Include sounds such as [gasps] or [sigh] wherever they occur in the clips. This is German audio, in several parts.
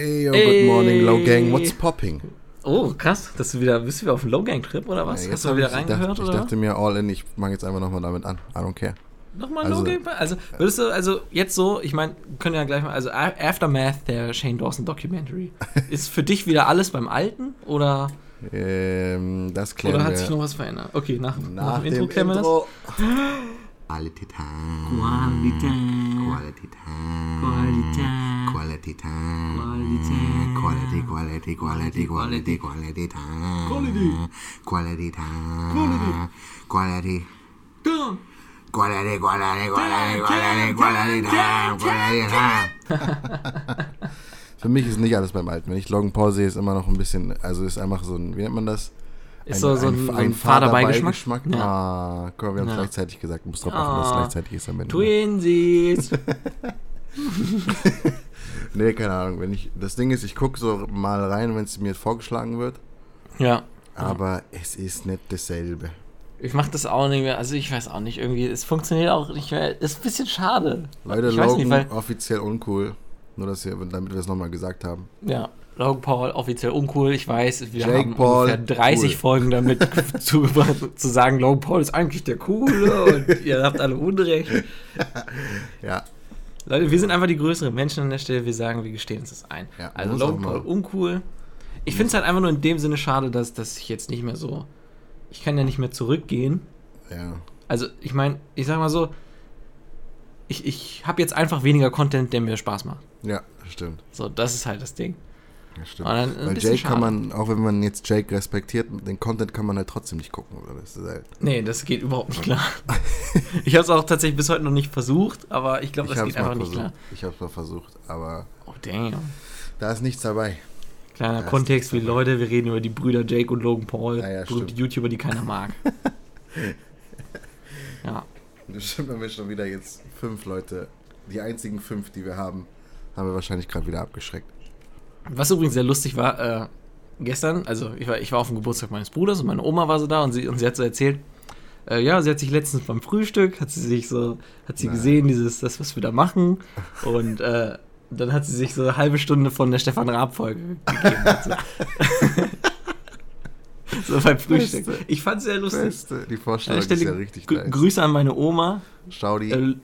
Hey, yo, good morning, Low Gang. What's popping? Oh, krass. Dass du wieder, bist du wieder auf dem Low-Gang-Trip oder was? Ja, Hast du mal wieder ich reingehört dachte, oder? Ich dachte mir, all in, ich fange jetzt einfach nochmal damit an. I don't care. Nochmal also- Low-Gang? Also, würdest du, also jetzt so, ich meine, können ja gleich mal, also Aftermath der Shane Dawson Documentary. [laughs] ist für dich wieder alles beim Alten oder, Ähm, das klären oder hat wir sich noch was verändert? Okay, nach, nach dem dem Intro klären wir das. Intro. Quality Time. Quality Time. Quality Time. Quality, quality, quality, quality, quality time. Quality time. Quality. Quality, quality, quality, quality, quality time. Quality time. Für mich ist nicht alles beim Alten. Wenn ich Logan Paul sehe, ist immer noch ein bisschen, also ist einfach so ein, wie nennt man das? Ist so, so ein, so ein fader Beigeschmack. Ja. Ah, mal, wir haben es Ja. gleichzeitig gesagt. Du musst drauf achten, dass es Ah. gleichzeitig ist am Ende. Twinsies. [laughs] Nee, keine Ahnung. Wenn ich, das Ding ist, ich gucke so mal rein, wenn es mir vorgeschlagen wird. ja. Aber es ist nicht dasselbe. Ich mach das auch nicht mehr. Also ich weiß auch nicht, irgendwie, es funktioniert auch nicht mehr. Ist ein bisschen schade. Leute, ich Logan nicht, offiziell uncool. Nur, dass wir, damit wir es nochmal gesagt haben. ja, Logan Paul offiziell uncool. Ich weiß, wir Jake haben Paul, ungefähr 30 cool. Folgen damit [laughs] zugebracht, zu sagen, Logan Paul ist eigentlich der Coole und ihr habt alle Unrecht. [laughs] Ja, Leute, wir sind einfach die größeren Menschen an der Stelle. Wir sagen, wir gestehen uns das ein. Ja, also Logan. Paul uncool. Ich finde es halt einfach nur in dem Sinne schade, dass, dass ich jetzt nicht mehr so. Ich kann ja nicht mehr zurückgehen. ja. Also, ich meine, ich sag mal so, ich, ich habe jetzt einfach weniger Content, der mir Spaß macht. Ja, stimmt. So, das ist halt das Ding. Ja, stimmt. Weil Jake kann schade. man, auch wenn man jetzt Jake respektiert, den Content kann man halt trotzdem nicht gucken. Oder? Das ist halt, Nee, das geht überhaupt nicht klar. [laughs] ich habe es auch tatsächlich bis heute noch nicht versucht, aber ich glaube, das geht einfach nicht versucht. klar. Ich hab's mal versucht, aber Oh, damn. da ist nichts dabei. Kleiner ist Kontext, wie Leute, wir reden über die Brüder Jake und Logan Paul, Ja, ja, berühmte. YouTuber, die keiner mag. [laughs] ja. Bestimmt haben wir schon wieder jetzt fünf Leute, die einzigen fünf, die wir haben, haben wir wahrscheinlich gerade wieder abgeschreckt. Was übrigens sehr lustig war, äh, gestern, also ich war, ich war auf dem Geburtstag meines Bruders und meine Oma war so da und sie, und sie hat so erzählt, äh, ja, sie hat sich letztens beim Frühstück, hat sie sich so, hat sie Nein. gesehen, dieses, das, was wir da machen und äh, dann hat sie sich so eine halbe Stunde von der Stefan Raab-Folge gegeben. so. [laughs] so beim Frühstück. Beste. Ich fand es sehr lustig. Beste, die Vorstellung der ist ja richtig nice. Grüße an meine Oma. Schau die Äh,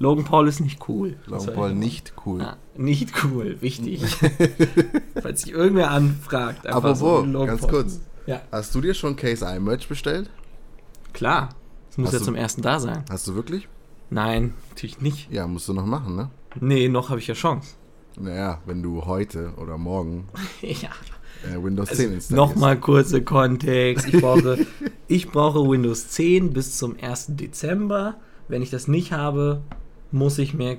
Logan Paul ist nicht cool. Logan Paul nicht cool. Ja, nicht cool, wichtig. [laughs] Falls sich irgendwer anfragt. einfach Apropos, so Logan ganz Paul. kurz. Ja, Hast du dir schon Case I Merch bestellt? klar. Das muss Hast ja du- zum ersten da sein. Hast du wirklich? Nein, natürlich nicht. Ja, musst du noch machen, ne? Nee, noch habe ich ja Chance. Naja, wenn du heute oder morgen [laughs] ja. äh, Windows Also, 10 installierst. Nochmal kurze Kontext. Ich brauche, ich brauche Windows 10 bis zum 1. Dezember. Wenn ich das nicht habe, muss ich mir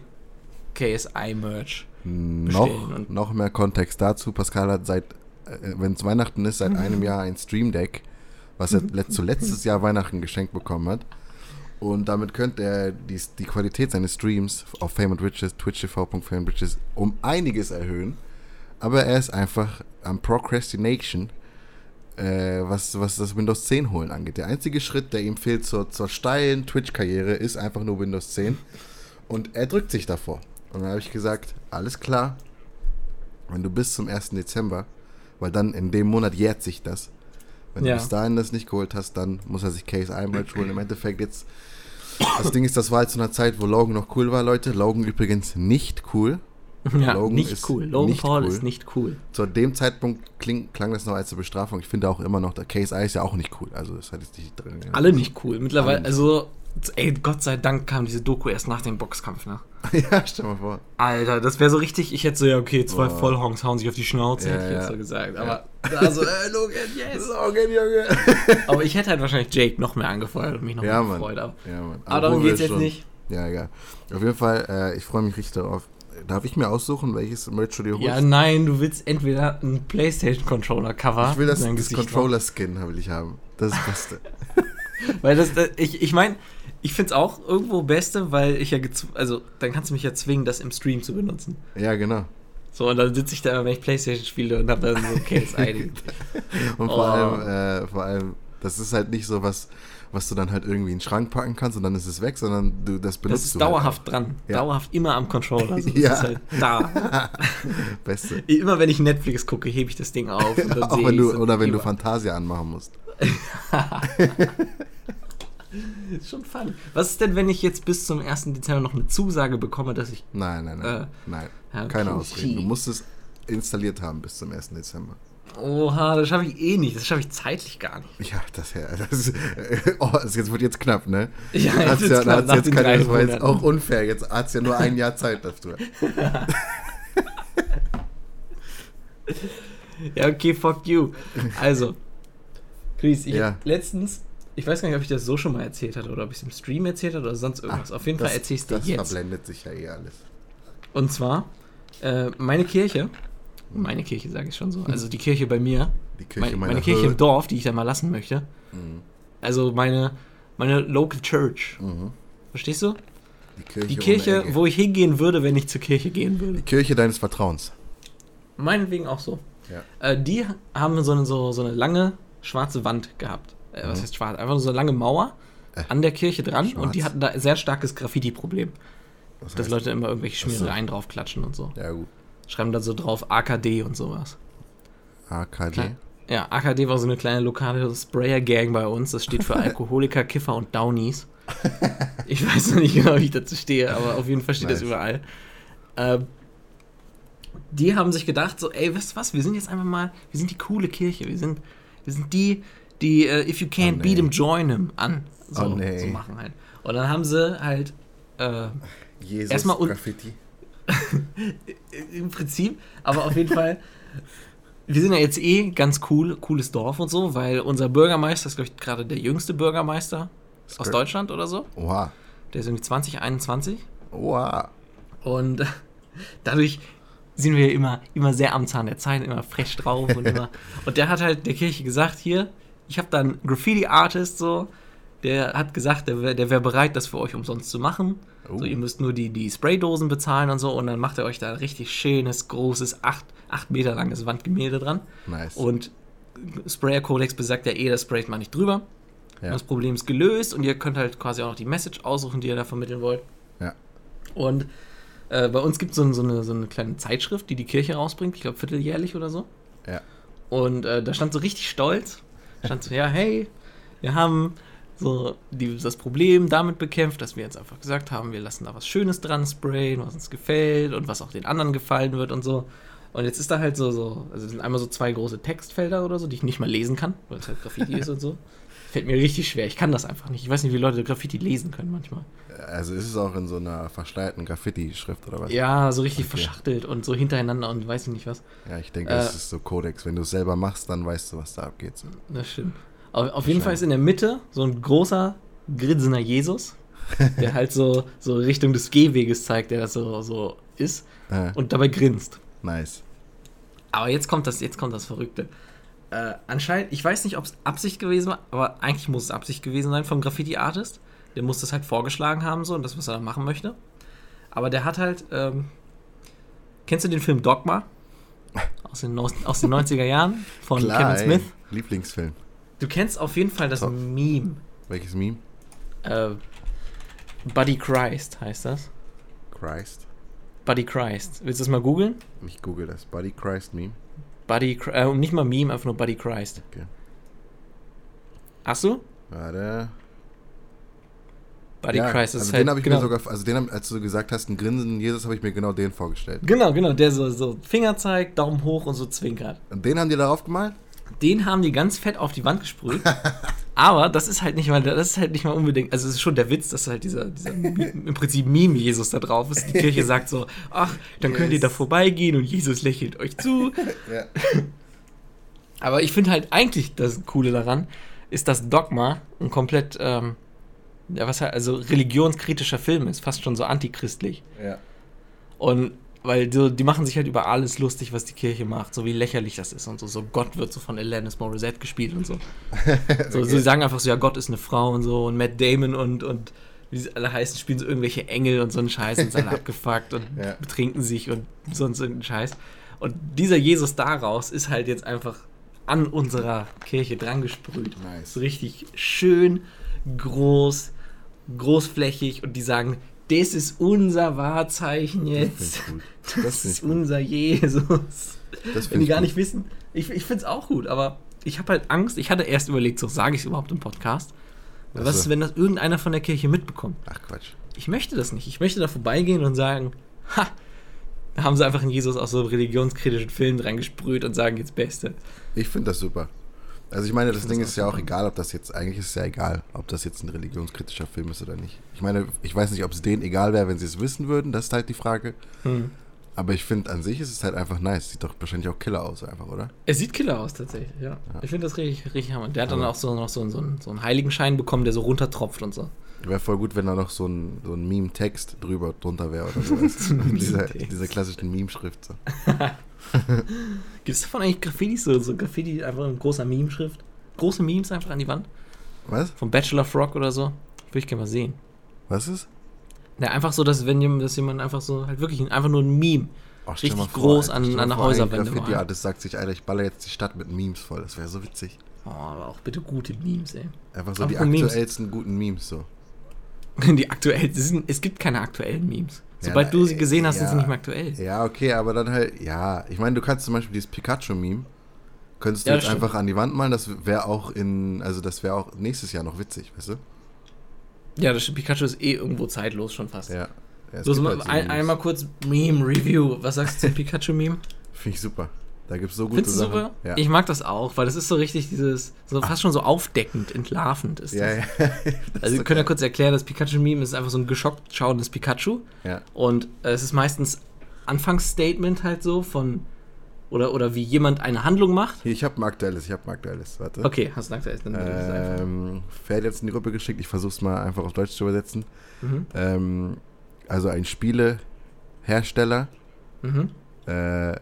KSI-Merch. Noch, bestellen und- noch mehr Kontext dazu. Pascal hat seit, äh, wenn es Weihnachten ist, seit einem Jahr ein Stream Deck, was er zu letztes Jahr Weihnachten geschenkt bekommen hat. Und damit könnte er die, die Qualität seines Streams auf Fame and Riches, twitch.tv.fame Riches um einiges erhöhen. Aber er ist einfach am Procrastination, äh, was, was das Windows 10 holen angeht. Der einzige Schritt, der ihm fehlt zur, zur steilen Twitch-Karriere, ist einfach nur Windows 10. Und er drückt sich davor. Und dann habe ich gesagt, alles klar, wenn du bis zum 1. Dezember, weil dann in dem Monat jährt sich das. Wenn Ja. du bis dahin das nicht geholt hast, dann muss er sich Case Merch holen. Im Endeffekt jetzt, das Ding ist, das war halt zu einer Zeit, wo Logan noch cool war, Leute. Logan übrigens nicht cool. Ja, Logan nicht ist cool. Logan nicht Paul cool. ist nicht cool. Zu dem Zeitpunkt kling, klang das noch als eine Bestrafung. Ich finde auch immer noch, der Case I ist ja auch nicht cool. Also das hat jetzt nicht drin. Alle nicht cool. Mittlerweile, also, ey, Gott sei Dank kam diese Doku erst nach dem Boxkampf, ne? [laughs] ja, stell mal vor. Alter, das wäre so richtig, ich hätte so, ja, okay, zwei Boah. Vollhongs hauen sich auf die Schnauze, Ja, hätte ich jetzt ja. so gesagt. Aber da so, äh, Logan, [laughs] yes. Logan, Junge. Aber ich hätte halt wahrscheinlich Jake noch mehr angefeuert und mich noch Ja, mehr gefreut. Aber, Ja, Mann. aber darum Obwohl wir geht's jetzt schon- nicht. Ja, egal. Auf jeden Fall, äh, ich freue mich richtig darauf. Darf ich mir aussuchen, welches Merch du dir holst? Ja, nein, du willst entweder einen PlayStation-Controller-Cover. ich will das, das Controller-Skin will ich haben. Das ist das Beste. [laughs] Weil das, das ich, ich meine, ich finde es auch irgendwo Beste, weil ich ja, also, dann kannst du mich ja zwingen, das im Stream zu benutzen. ja, genau. So, und dann sitze ich da, wenn ich Playstation spiele und habe dann so KSI. [laughs] Und vor Oh. allem, äh, vor allem, das ist halt nicht so was, was du dann halt irgendwie in den Schrank packen kannst und dann ist es weg, sondern du das benutzt Das ist du dauerhaft dran. halt. Ja. Dauerhaft immer am Controller. Also [laughs] das Ja. ist halt da. Halt. [laughs] Beste. Immer wenn ich Netflix gucke, hebe ich das Ding auf. Auch wenn du, oder wenn du immer. Fantasia anmachen musst. Ist schon fun. Was ist denn, wenn ich jetzt bis zum 1. Dezember noch eine Zusage bekomme, dass ich. Nein, nein, nein. Äh, nein. okay. Keine Ausreden. Du musst es installiert haben bis zum 1. Dezember. Oha, das schaffe ich eh nicht. Das schaffe ich zeitlich gar nicht. Ja, das, ja, das ist, [laughs] oh, das jetzt wird jetzt knapp, ne? Ja, jetzt hat's ja, knapp, jetzt keine, das war jetzt auch unfair. Jetzt hat es ja nur ein Jahr Zeit dafür. [laughs] Ja, okay, fuck you. Also, Chris, ich Ja. letztens, ich weiß gar nicht, ob ich das so schon mal erzählt hatte oder ob ich es im Stream erzählt hatte oder sonst irgendwas. Auf jeden Fall Das- erzähl ich es dir Das jetzt. verblendet sich ja eh alles. Und zwar, äh, meine Kirche, meine Kirche sage ich schon so, also die Kirche bei mir, Die Kirche meine, meiner meine Kirche im Hood. Dorf, die ich da mal lassen möchte. Mhm. Also meine, meine Local Church. Mhm. Verstehst du? Die Kirche, Die Kirche, wo ich hingehen würde, wenn ich zur Kirche gehen würde. Die Kirche deines Vertrauens. Meinetwegen auch so. Ja. Äh, die haben so eine, so, so eine lange schwarze Wand gehabt. Äh, was Mhm. heißt schwarz? Einfach nur so eine lange Mauer Äh, an der Kirche dran schwarz. und die hatten da ein sehr starkes Graffiti-Problem. Das Dass Leute immer irgendwelche Ach so. Schmierereien draufklatschen und so. Ja, gut. Schreiben da so drauf AKD und sowas. AKD. Klar. Ja, AKD war so eine kleine lokale Sprayer-Gang bei uns. Das steht für [laughs] Alkoholiker, Kiffer und Downies. Ich weiß noch nicht genau, wie ich dazu stehe, aber auf jeden Fall steht das Nice. überall. Ähm, die haben sich gedacht, so, ey, wisst ihr was, wir sind jetzt einfach mal, wir sind die coole Kirche. Wir sind, wir sind die, die äh, If you can't Oh, nee. beat him, join him an. So, Oh, nee. so machen halt. Und dann haben sie halt äh, Jesus Erstmal Graffiti. [laughs] im Prinzip, aber auf jeden Fall, wir sind ja jetzt eh ganz cool, cooles Dorf und so, weil unser Bürgermeister ist, glaube ich, gerade der jüngste Bürgermeister aus Deutschland oder so. Oha. Der ist irgendwie 2021 Oha. und [laughs] dadurch sind wir immer, immer sehr am Zahn der Zeit, immer frech drauf und [laughs] immer. Und der hat halt der Kirche gesagt, hier, ich habe da einen Graffiti-Artist so, der hat gesagt, der wäre wär bereit, das für euch umsonst zu machen. Oh. So, ihr müsst nur die, die Spraydosen bezahlen und so und dann macht er euch da ein richtig schönes, großes, 8, acht Meter langes Wandgemälde dran. Nice. Und Sprayer-Codex besagt ja eh, das sprayt man nicht drüber. ja. Das Problem ist gelöst und ihr könnt halt quasi auch noch die Message aussuchen, die ihr da vermitteln wollt. Ja. Und äh, bei uns gibt es so, so, eine, so eine kleine Zeitschrift, die die Kirche rausbringt, ich glaube vierteljährlich oder so. Ja. Und äh, da stand so richtig stolz, stand so, ja, hey, wir haben so die, das Problem damit bekämpft, dass wir jetzt einfach gesagt haben, wir lassen da was Schönes dran sprayen, was uns gefällt und was auch den anderen gefallen wird und so. Und jetzt ist da halt so, so also es sind einmal so zwei große Textfelder oder so, die ich nicht mal lesen kann, weil es halt Graffiti [laughs] ist und so. Fällt mir richtig schwer, ich kann das einfach nicht. Ich weiß nicht, wie Leute Graffiti lesen können manchmal. Also ist es auch in so einer verschleierten Graffiti-Schrift oder was? Ja, so richtig Okay. verschachtelt und so hintereinander und weiß ich nicht was. Ja, ich denke, Äh, das ist so Kodex. Wenn du es selber machst, dann weißt du, was da abgeht. So. Das stimmt. Auf, auf jeden Fall ist in der Mitte so ein großer, grinsender Jesus, der [laughs] halt so, so Richtung des Gehweges zeigt, der das so, so ist Äh, und dabei grinst. nice. Aber jetzt kommt das, jetzt kommt das Verrückte. Äh, anscheinend, ich weiß nicht, ob es Absicht gewesen war, aber eigentlich muss es Absicht gewesen sein vom Graffiti-Artist. Der muss das halt vorgeschlagen haben, so, und das, was er da machen möchte. Aber der hat halt, ähm, kennst du den Film Dogma? Aus den, aus, den 90er Jahren von Kevin ey. Smith. Lieblingsfilm. Du kennst auf jeden Fall das Top. Meme. Welches Meme? Äh, Buddy Christ heißt das. Christ. Buddy Christ. Willst du das mal googeln? Ich google das. Buddy Christ Meme. Buddy, äh, nicht mal Meme, einfach nur Buddy Christ. Okay. Hast du? Warte. Buddy ja, Christ ist also halt, den habe ich genau, mir sogar, also den, als du gesagt hast, ein Grinsen Jesus, habe ich mir genau den vorgestellt. Genau, genau, der so, so Finger zeigt, Daumen hoch und so zwinkert. Und den haben die darauf gemalt? Den haben die ganz fett auf die Wand gesprüht. [laughs] Aber das ist halt nicht mal, das ist halt nicht mal unbedingt, also es ist schon der Witz, dass halt dieser, dieser [laughs] im Prinzip Meme-Jesus da drauf ist. Die Kirche sagt so, ach, dann könnt ihr Yes. da vorbeigehen und Jesus lächelt euch zu. [laughs] Ja. Aber ich finde halt eigentlich das Coole daran, ist, dass Dogma ein komplett, ähm, ja, was halt, also religionskritischer Film ist, fast schon so antichristlich. ja. Und weil die, die machen sich halt über alles lustig, was die Kirche macht, so wie lächerlich das ist und so. So Gott wird so von Alanis Morissette gespielt und so. [laughs] So, sie sagen einfach so, ja, Gott ist eine Frau und so und Matt Damon und, und wie sie alle heißen, spielen so irgendwelche Engel und so einen Scheiß und sind [laughs] alle abgefuckt und Ja. betrinken sich und sonst irgendeinen Scheiß. Und dieser Jesus daraus ist halt jetzt einfach an unserer Kirche dran gesprüht. Nice. So richtig schön groß, großflächig und die sagen, das ist unser Wahrzeichen jetzt. Das. [laughs] Das, Das ist unser Jesus. Das Wenn die gar gut. nicht wissen. Ich, ich finde es auch gut, aber ich habe halt Angst. Ich hatte erst überlegt, so sage ich es überhaupt im Podcast. Ach Was ist, wenn das irgendeiner von der Kirche mitbekommt? Ach Quatsch. Ich möchte das nicht. Ich möchte da vorbeigehen und sagen, ha, da haben sie einfach in Jesus aus so religionskritischen Filmen dran gesprüht und sagen jetzt Beste. Ich finde das super. Also ich meine, das finde Ding ist ja auch egal, ob das jetzt, eigentlich ist es ja egal, ob das jetzt ein religionskritischer Film ist oder nicht. Ich meine, ich weiß nicht, ob es denen egal wäre, wenn sie es wissen würden, das ist halt die Frage. Hm. Aber ich finde, an sich ist es halt einfach nice. Sieht doch wahrscheinlich auch Killer aus, einfach, oder? Er sieht Killer aus tatsächlich, ja. Ich finde das richtig, richtig hammer. Der hat dann Aber- auch so, noch so, so, einen, so einen Heiligenschein bekommen, der so runtertropft und so. Wäre voll gut, wenn da noch so ein, so ein Meme-Text drüber drunter wäre oder sowas. [laughs] dieser, dieser klassischen Meme-Schrift. So. [laughs] Gibt es davon eigentlich Graffitis, so, so Graffiti einfach in großer Meme-Schrift? Große Memes einfach an die Wand? Was? Vom Bachelor Frog oder so? Würde ich gerne mal sehen. Was ist? Ja, einfach so, dass wenn jemand, dass jemand einfach so, halt wirklich ein- einfach nur ein Meme. Oh, stell Richtig vor, groß an- an der vor, ein Häuserwände Graffiti-Artist sagt sich, Alter, ich baller jetzt die Stadt mit Memes voll. Das wäre so witzig. Oh, aber auch bitte gute Memes, ey. Einfach so die Apropos Memes. aktuellsten guten Memes so. [laughs] Die aktuellen, es, sind, es gibt keine aktuellen Memes. Ja, Sobald na, du sie gesehen hast, ja. sind sie nicht mehr aktuell. Ja, okay, aber dann halt, ja. Ich meine, du kannst zum Beispiel dieses Pikachu-Meme, könntest du Ja, jetzt stimmt. einfach an die Wand malen, das wäre auch in, also das wäre auch nächstes Jahr noch witzig, weißt du? Ja, das. Pikachu ist eh irgendwo zeitlos schon fast. Ja. ja mal, halt so ein, einmal kurz Meme-Review. Was sagst du zum [laughs] Pikachu-Meme? Finde ich super. Da gibt es so gute Findest Sachen. super? Ja. Ich mag das auch, weil das ist so richtig dieses, so fast schon so aufdeckend, entlarvend ist ja, das. ja. [laughs] Also wir können ja kurz erklären, das Pikachu-Meme ist einfach so ein geschockt schauendes Pikachu. ja. Und äh, es ist meistens Anfangsstatement halt so von, oder, oder wie jemand eine Handlung macht. Hier, ich habe ein aktuelles, ich habe ein aktuelles. Warte. Okay, hast du aktuell, dann würde ich das einfach. Ähm, Ferd jetzt in die Gruppe geschickt, ich versuche es mal einfach auf Deutsch zu übersetzen. Mhm. Ähm, also ein Spielehersteller Mhm. äh,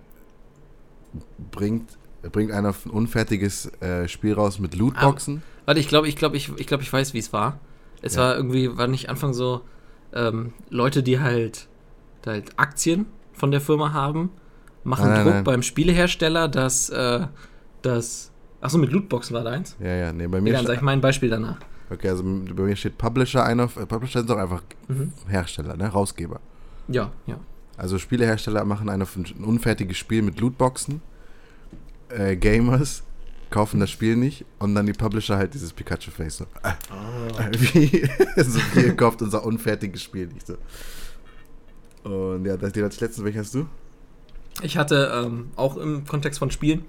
bringt, bringt ein auf- ein unfertiges äh, Spiel raus mit Lootboxen. Warte, ich glaube, ich glaube, ich, ich glaube, ich weiß, wie es war. Es Ja. war irgendwie, war nicht Anfang so ähm, Leute, die halt, die halt Aktien von der Firma haben, machen Nein, nein, Druck nein. beim Spielehersteller, dass äh, das. Achso, mit Lootboxen war da eins. Ja, ja, nee, bei mir, Ja, dann sag ich mein Beispiel danach. okay, also bei mir steht Publisher, einer, äh, Publisher sind doch einfach Mhm. Hersteller, ne, Rausgeber. Ja, ja. Also Spielehersteller machen ein, unfertiges Spiel mit Lootboxen. Äh, Gamers kaufen das Spiel nicht und dann die Publisher halt dieses Pikachu-Face so. Ah, Ah. [laughs] Wie, [laughs] so, ihr kauft unser unfertiges Spiel nicht so. Und ja, das, den als letzten, welchen hast du? Ich hatte ähm, auch im Kontext von Spielen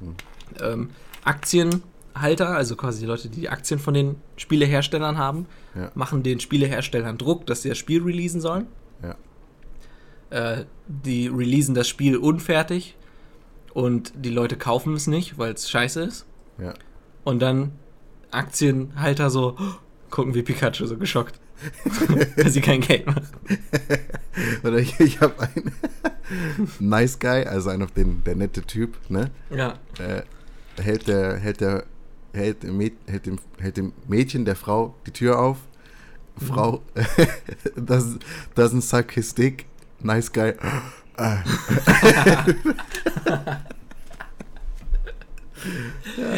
Mhm. ähm, Aktienhalter, also quasi die Leute, die die Aktien von den Spieleherstellern haben, Ja. machen den Spieleherstellern Druck, dass sie das Spiel releasen sollen. Äh, die releasen das Spiel unfertig und die Leute kaufen es nicht, weil es scheiße ist. Ja. Und dann Aktienhalter so "Oh, gucken wie Pikachu so geschockt, [laughs] weil sie kein Geld machen. [laughs] Oder ich, ich habe einen [laughs] Nice Guy, also einen auf den, der nette Typ, ne? Ja. Äh, hält der, hält der, hält dem, hält, dem, hält dem Mädchen, der Frau, die Tür auf. Frau, das, das ist ein Sarkistik. Nice Guy.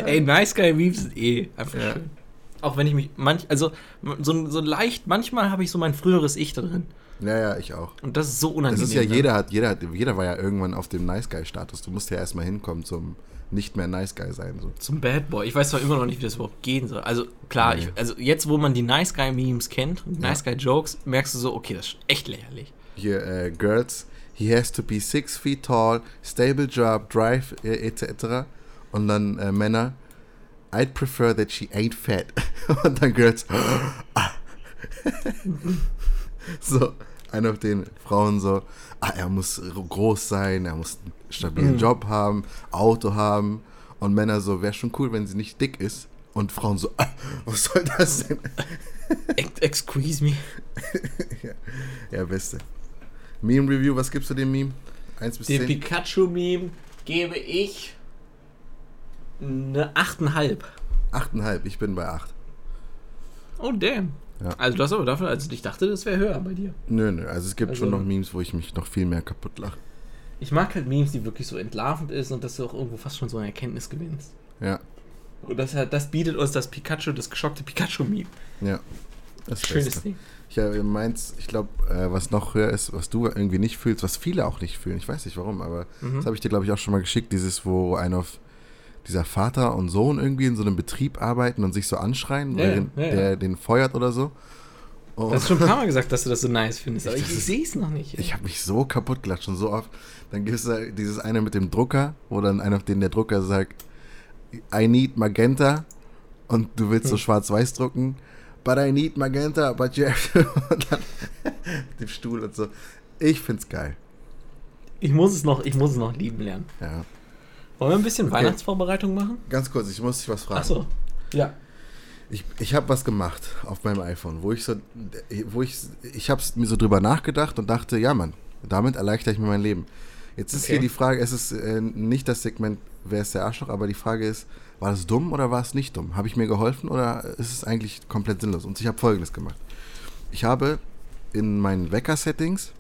Ey, Nice Guy Memes sind eh einfach Ja. schön. Auch wenn ich mich manch, also so, so leicht, manchmal habe ich so mein früheres Ich da drin. Ja, ja, ich auch. Und das ist so Das unangenehm. ist ja, ne? jeder hat, jeder hat, jeder war ja irgendwann auf dem Nice Guy-Status. Du musst ja erstmal hinkommen zum nicht mehr Nice Guy sein. So. Zum Bad Boy. Ich weiß zwar immer noch nicht, wie das überhaupt gehen soll. Also klar, Nee. ich, also jetzt, wo man die Nice Guy Memes kennt, Nice Guy Jokes, merkst du so, okay, das ist echt lächerlich. Hier, äh, Girls, he has to be six feet tall, stable job, drive, äh, etc. Und dann äh, Männer, I'd prefer that she ain't fat. [laughs] Und dann Girls, [gasps] ah. [laughs] so, einer auf den Frauen so, ah, er muss groß sein, er muss einen stabilen Mhm. Job haben, Auto haben. Und Männer so, wäre schon cool, wenn sie nicht dick ist. Und Frauen so, ah, was soll das denn? Ex excuse me. [laughs] Ja, beste. Meme-Review, was gibst du dem Meme? 1 bis Dem 10? Pikachu-Meme gebe ich eine 8,5. 8,5, ich bin bei 8. Oh, damn. Ja. Also du hast aber dafür, also ich dachte, das wäre höher bei dir. Nö, nö, also es gibt Also- schon noch Memes, wo ich mich noch viel mehr kaputt lache. Ich mag halt Memes, die wirklich so entlarvend ist und dass du auch irgendwo fast schon so eine Erkenntnis gewinnst. Ja, Und das, das bietet uns das Pikachu, das geschockte Pikachu-Meme. Ja. Das Schönes Beste. Ding. Ich äh, meins, ich glaube, äh, was noch höher ist, was du irgendwie nicht fühlst, was viele auch nicht fühlen, ich weiß nicht warum, aber Mhm. das habe ich dir, glaube ich, auch schon mal geschickt, dieses, wo ein auf dieser Vater und Sohn irgendwie in so einem Betrieb arbeiten und sich so anschreien, Ja, während ja, ja. der den feuert oder so. Oh, Du hast schon ein paar Mal gesagt, dass du das so nice findest, aber Ich- ich, sehe es noch nicht. ich habe mich so kaputt gelacht, schon so oft. Dann gibt es da dieses eine mit dem Drucker, wo dann einer, den der Drucker sagt, I need Magenta und du willst so Hm. schwarz-weiß drucken, but I need Magenta, but you have to. Und [laughs] dann [laughs] mit dem Stuhl und so. Ich find's geil. Ich muss es noch, ich muss es noch lieben lernen. Ja. Wollen wir ein bisschen Okay. Weihnachtsvorbereitung machen? Ganz kurz, ich muss dich was fragen. Ach so. Ja. Ich, ich habe was gemacht auf meinem iPhone, wo ich so, wo ich, ich habe mir so drüber nachgedacht und dachte, ja Mann, damit erleichter ich mir mein Leben. Jetzt ist Okay. hier die Frage, es ist äh, nicht das Segment, wer ist der Arschloch, aber die Frage ist, war das dumm oder war es nicht dumm? Habe ich mir geholfen oder ist es eigentlich komplett sinnlos? Und ich habe Folgendes gemacht. Ich habe in meinen Wecker-Settings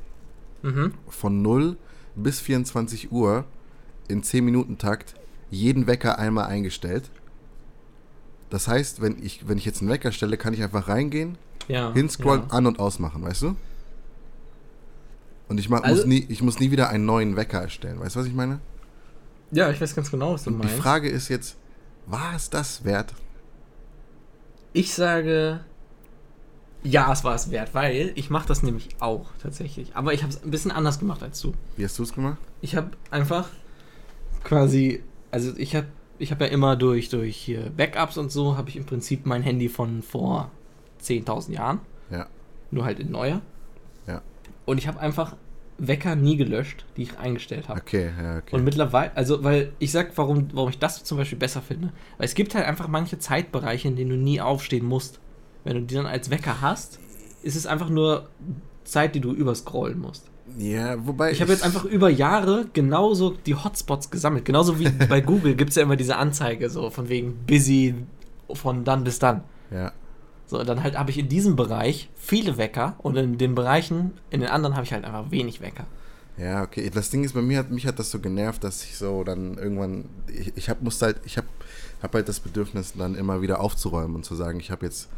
Mhm. von 0 bis 24 Uhr in 10 Minuten Takt jeden Wecker einmal eingestellt. Das heißt, wenn ich, wenn ich jetzt einen Wecker stelle, kann ich einfach reingehen, Ja. hinscrollen, Ja. an- und ausmachen, weißt du? Und ich, mach, Also- muss nie, ich muss nie wieder einen neuen Wecker erstellen. Weißt du, was ich meine? ja, ich weiß ganz genau, was du Und die meinst. Frage ist jetzt, war es das wert? Ich sage, ja, es war es wert, weil ich mache das nämlich auch tatsächlich. Aber ich habe es ein bisschen anders gemacht als du. Wie hast du es gemacht? Ich habe einfach quasi, also ich habe ich hab ja immer durch, durch Backups und so, habe ich im Prinzip mein Handy von vor 10.000 Jahren, Ja. nur halt in neuer. Ja. Und ich habe einfach Wecker nie gelöscht, die ich eingestellt habe. Okay, ja, okay. Und mittlerweile, also, weil ich sag, warum, warum ich das zum Beispiel besser finde. Weil es gibt halt einfach manche Zeitbereiche, in denen du nie aufstehen musst. Wenn du die dann als Wecker hast, ist es einfach nur Zeit, die du überscrollen musst. ja, wobei. Ich habe jetzt einfach über Jahre genauso die Hotspots gesammelt. Genauso wie [laughs] bei Google gibt es ja immer diese Anzeige, so von wegen busy von dann bis dann. Ja. So, dann halt habe ich in diesem Bereich viele Wecker und in den Bereichen, in den anderen habe ich halt einfach wenig Wecker. Ja, okay. Das Ding ist, bei mir hat mich hat das so genervt, dass ich so dann irgendwann, ich, ich hab, musste halt, ich habe hab halt das Bedürfnis, dann immer wieder aufzuräumen und zu sagen, ich habe jetzt,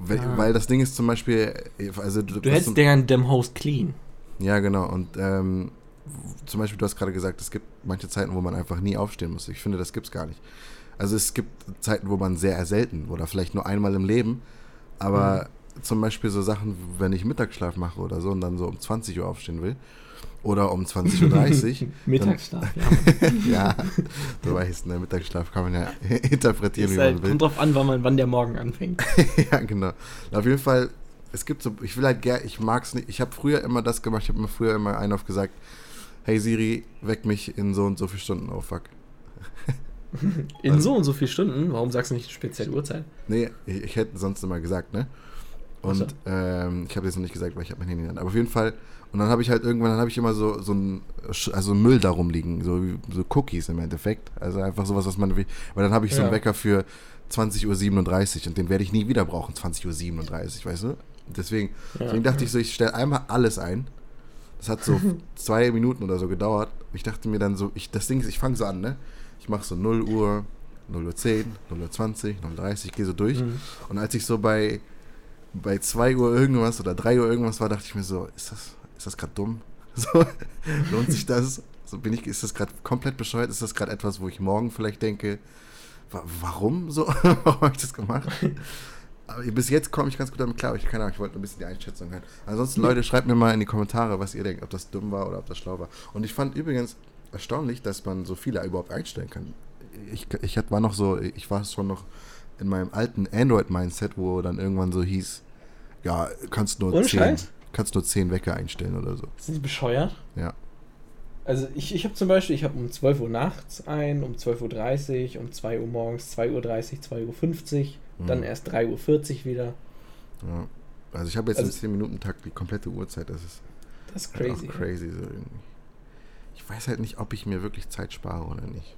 weil, Ah. weil das Ding ist zum Beispiel, also Du was hältst gern dem Host clean. ja genau und ähm, zum Beispiel, du hast gerade gesagt, es gibt manche Zeiten, wo man einfach nie aufstehen muss. Ich finde, das gibt's gar nicht. Also es gibt Zeiten, wo man sehr selten oder vielleicht nur einmal im Leben, aber zum Beispiel so Sachen, wenn ich Mittagsschlaf mache oder so und dann so um 20 Uhr aufstehen will oder um 20.30 Uhr, [laughs] Mittagsschlaf, ja. [laughs] ja, du weißt, ne, Mittagsschlaf kann man ja [laughs] interpretieren, Ist wie halt, man will. kommt drauf an, wann, man, wann der Morgen anfängt. ja, genau. Auf jeden Fall, es gibt so, ich will halt gern, ich mag's nicht, ich habe früher immer das gemacht, ich habe mir früher immer einen auf gesagt, hey Siri, weck mich in so und so viele Stunden, oh fuck. In so und so vielen Stunden, warum sagst du nicht eine spezielle Uhrzeit? Nee, ich, ich hätte sonst immer gesagt, ne? Und so. ähm, ich habe jetzt noch nicht gesagt, weil ich habe mein Handy an. Aber auf jeden Fall, und dann habe ich halt irgendwann, dann habe ich immer so, so ein, also Müll darum liegen, so, wie- so Cookies im Endeffekt. Also einfach sowas, was man, weil dann habe ich so einen Ja. Wecker für 20.37 Uhr und den werde ich nie wieder brauchen, 20.37 Uhr, weißt du? Deswegen, Ja. deswegen dachte ich so, ich stelle einmal alles ein. Das hat so [laughs] zwei Minuten oder so gedauert. Ich dachte mir dann so, ich, das Ding ist, ich fange so an, ne? Ich mache so 0 Uhr, 0 Uhr 10, 0 Uhr 20, 0 Uhr 30, gehe so durch. Mhm. Und als ich so bei, bei 2 Uhr irgendwas oder 3 Uhr irgendwas war, dachte ich mir so, ist das, ist das gerade dumm? [laughs] So, lohnt sich das? So bin ich, ist das gerade komplett bescheuert? Ist das gerade etwas, wo ich morgen vielleicht denke, wa warum so? [laughs] warum habe ich das gemacht? Aber bis jetzt komme ich ganz gut damit klar. Ich keine Ahnung, ich wollte ein bisschen die Einschätzung hören. Ansonsten, Leute, schreibt mir mal in die Kommentare, was ihr denkt, ob das dumm war oder ob das schlau war. Und ich fand übrigens erstaunlich, dass man so viele überhaupt einstellen kann. Ich, ich war noch so, ich war schon noch in meinem alten Android-Mindset, wo dann irgendwann so hieß, ja, kannst nur Ohne zehn, Scheiß? kannst nur zehn Wecker einstellen oder so. Sind die bescheuert? Ja. Also ich, ich habe zum Beispiel, ich habe um 12 Uhr nachts ein, um 12.30 Uhr, um 2 Uhr morgens, 2.30 Uhr, 2.50 Uhr, dann Mhm. erst 3.40 Uhr wieder. ja. Also ich habe jetzt Also- im 10 Minuten Takt die komplette Uhrzeit. Das ist Das ist halt crazy. crazy so irgendwie. Ich weiß halt nicht, ob ich mir wirklich Zeit spare oder nicht.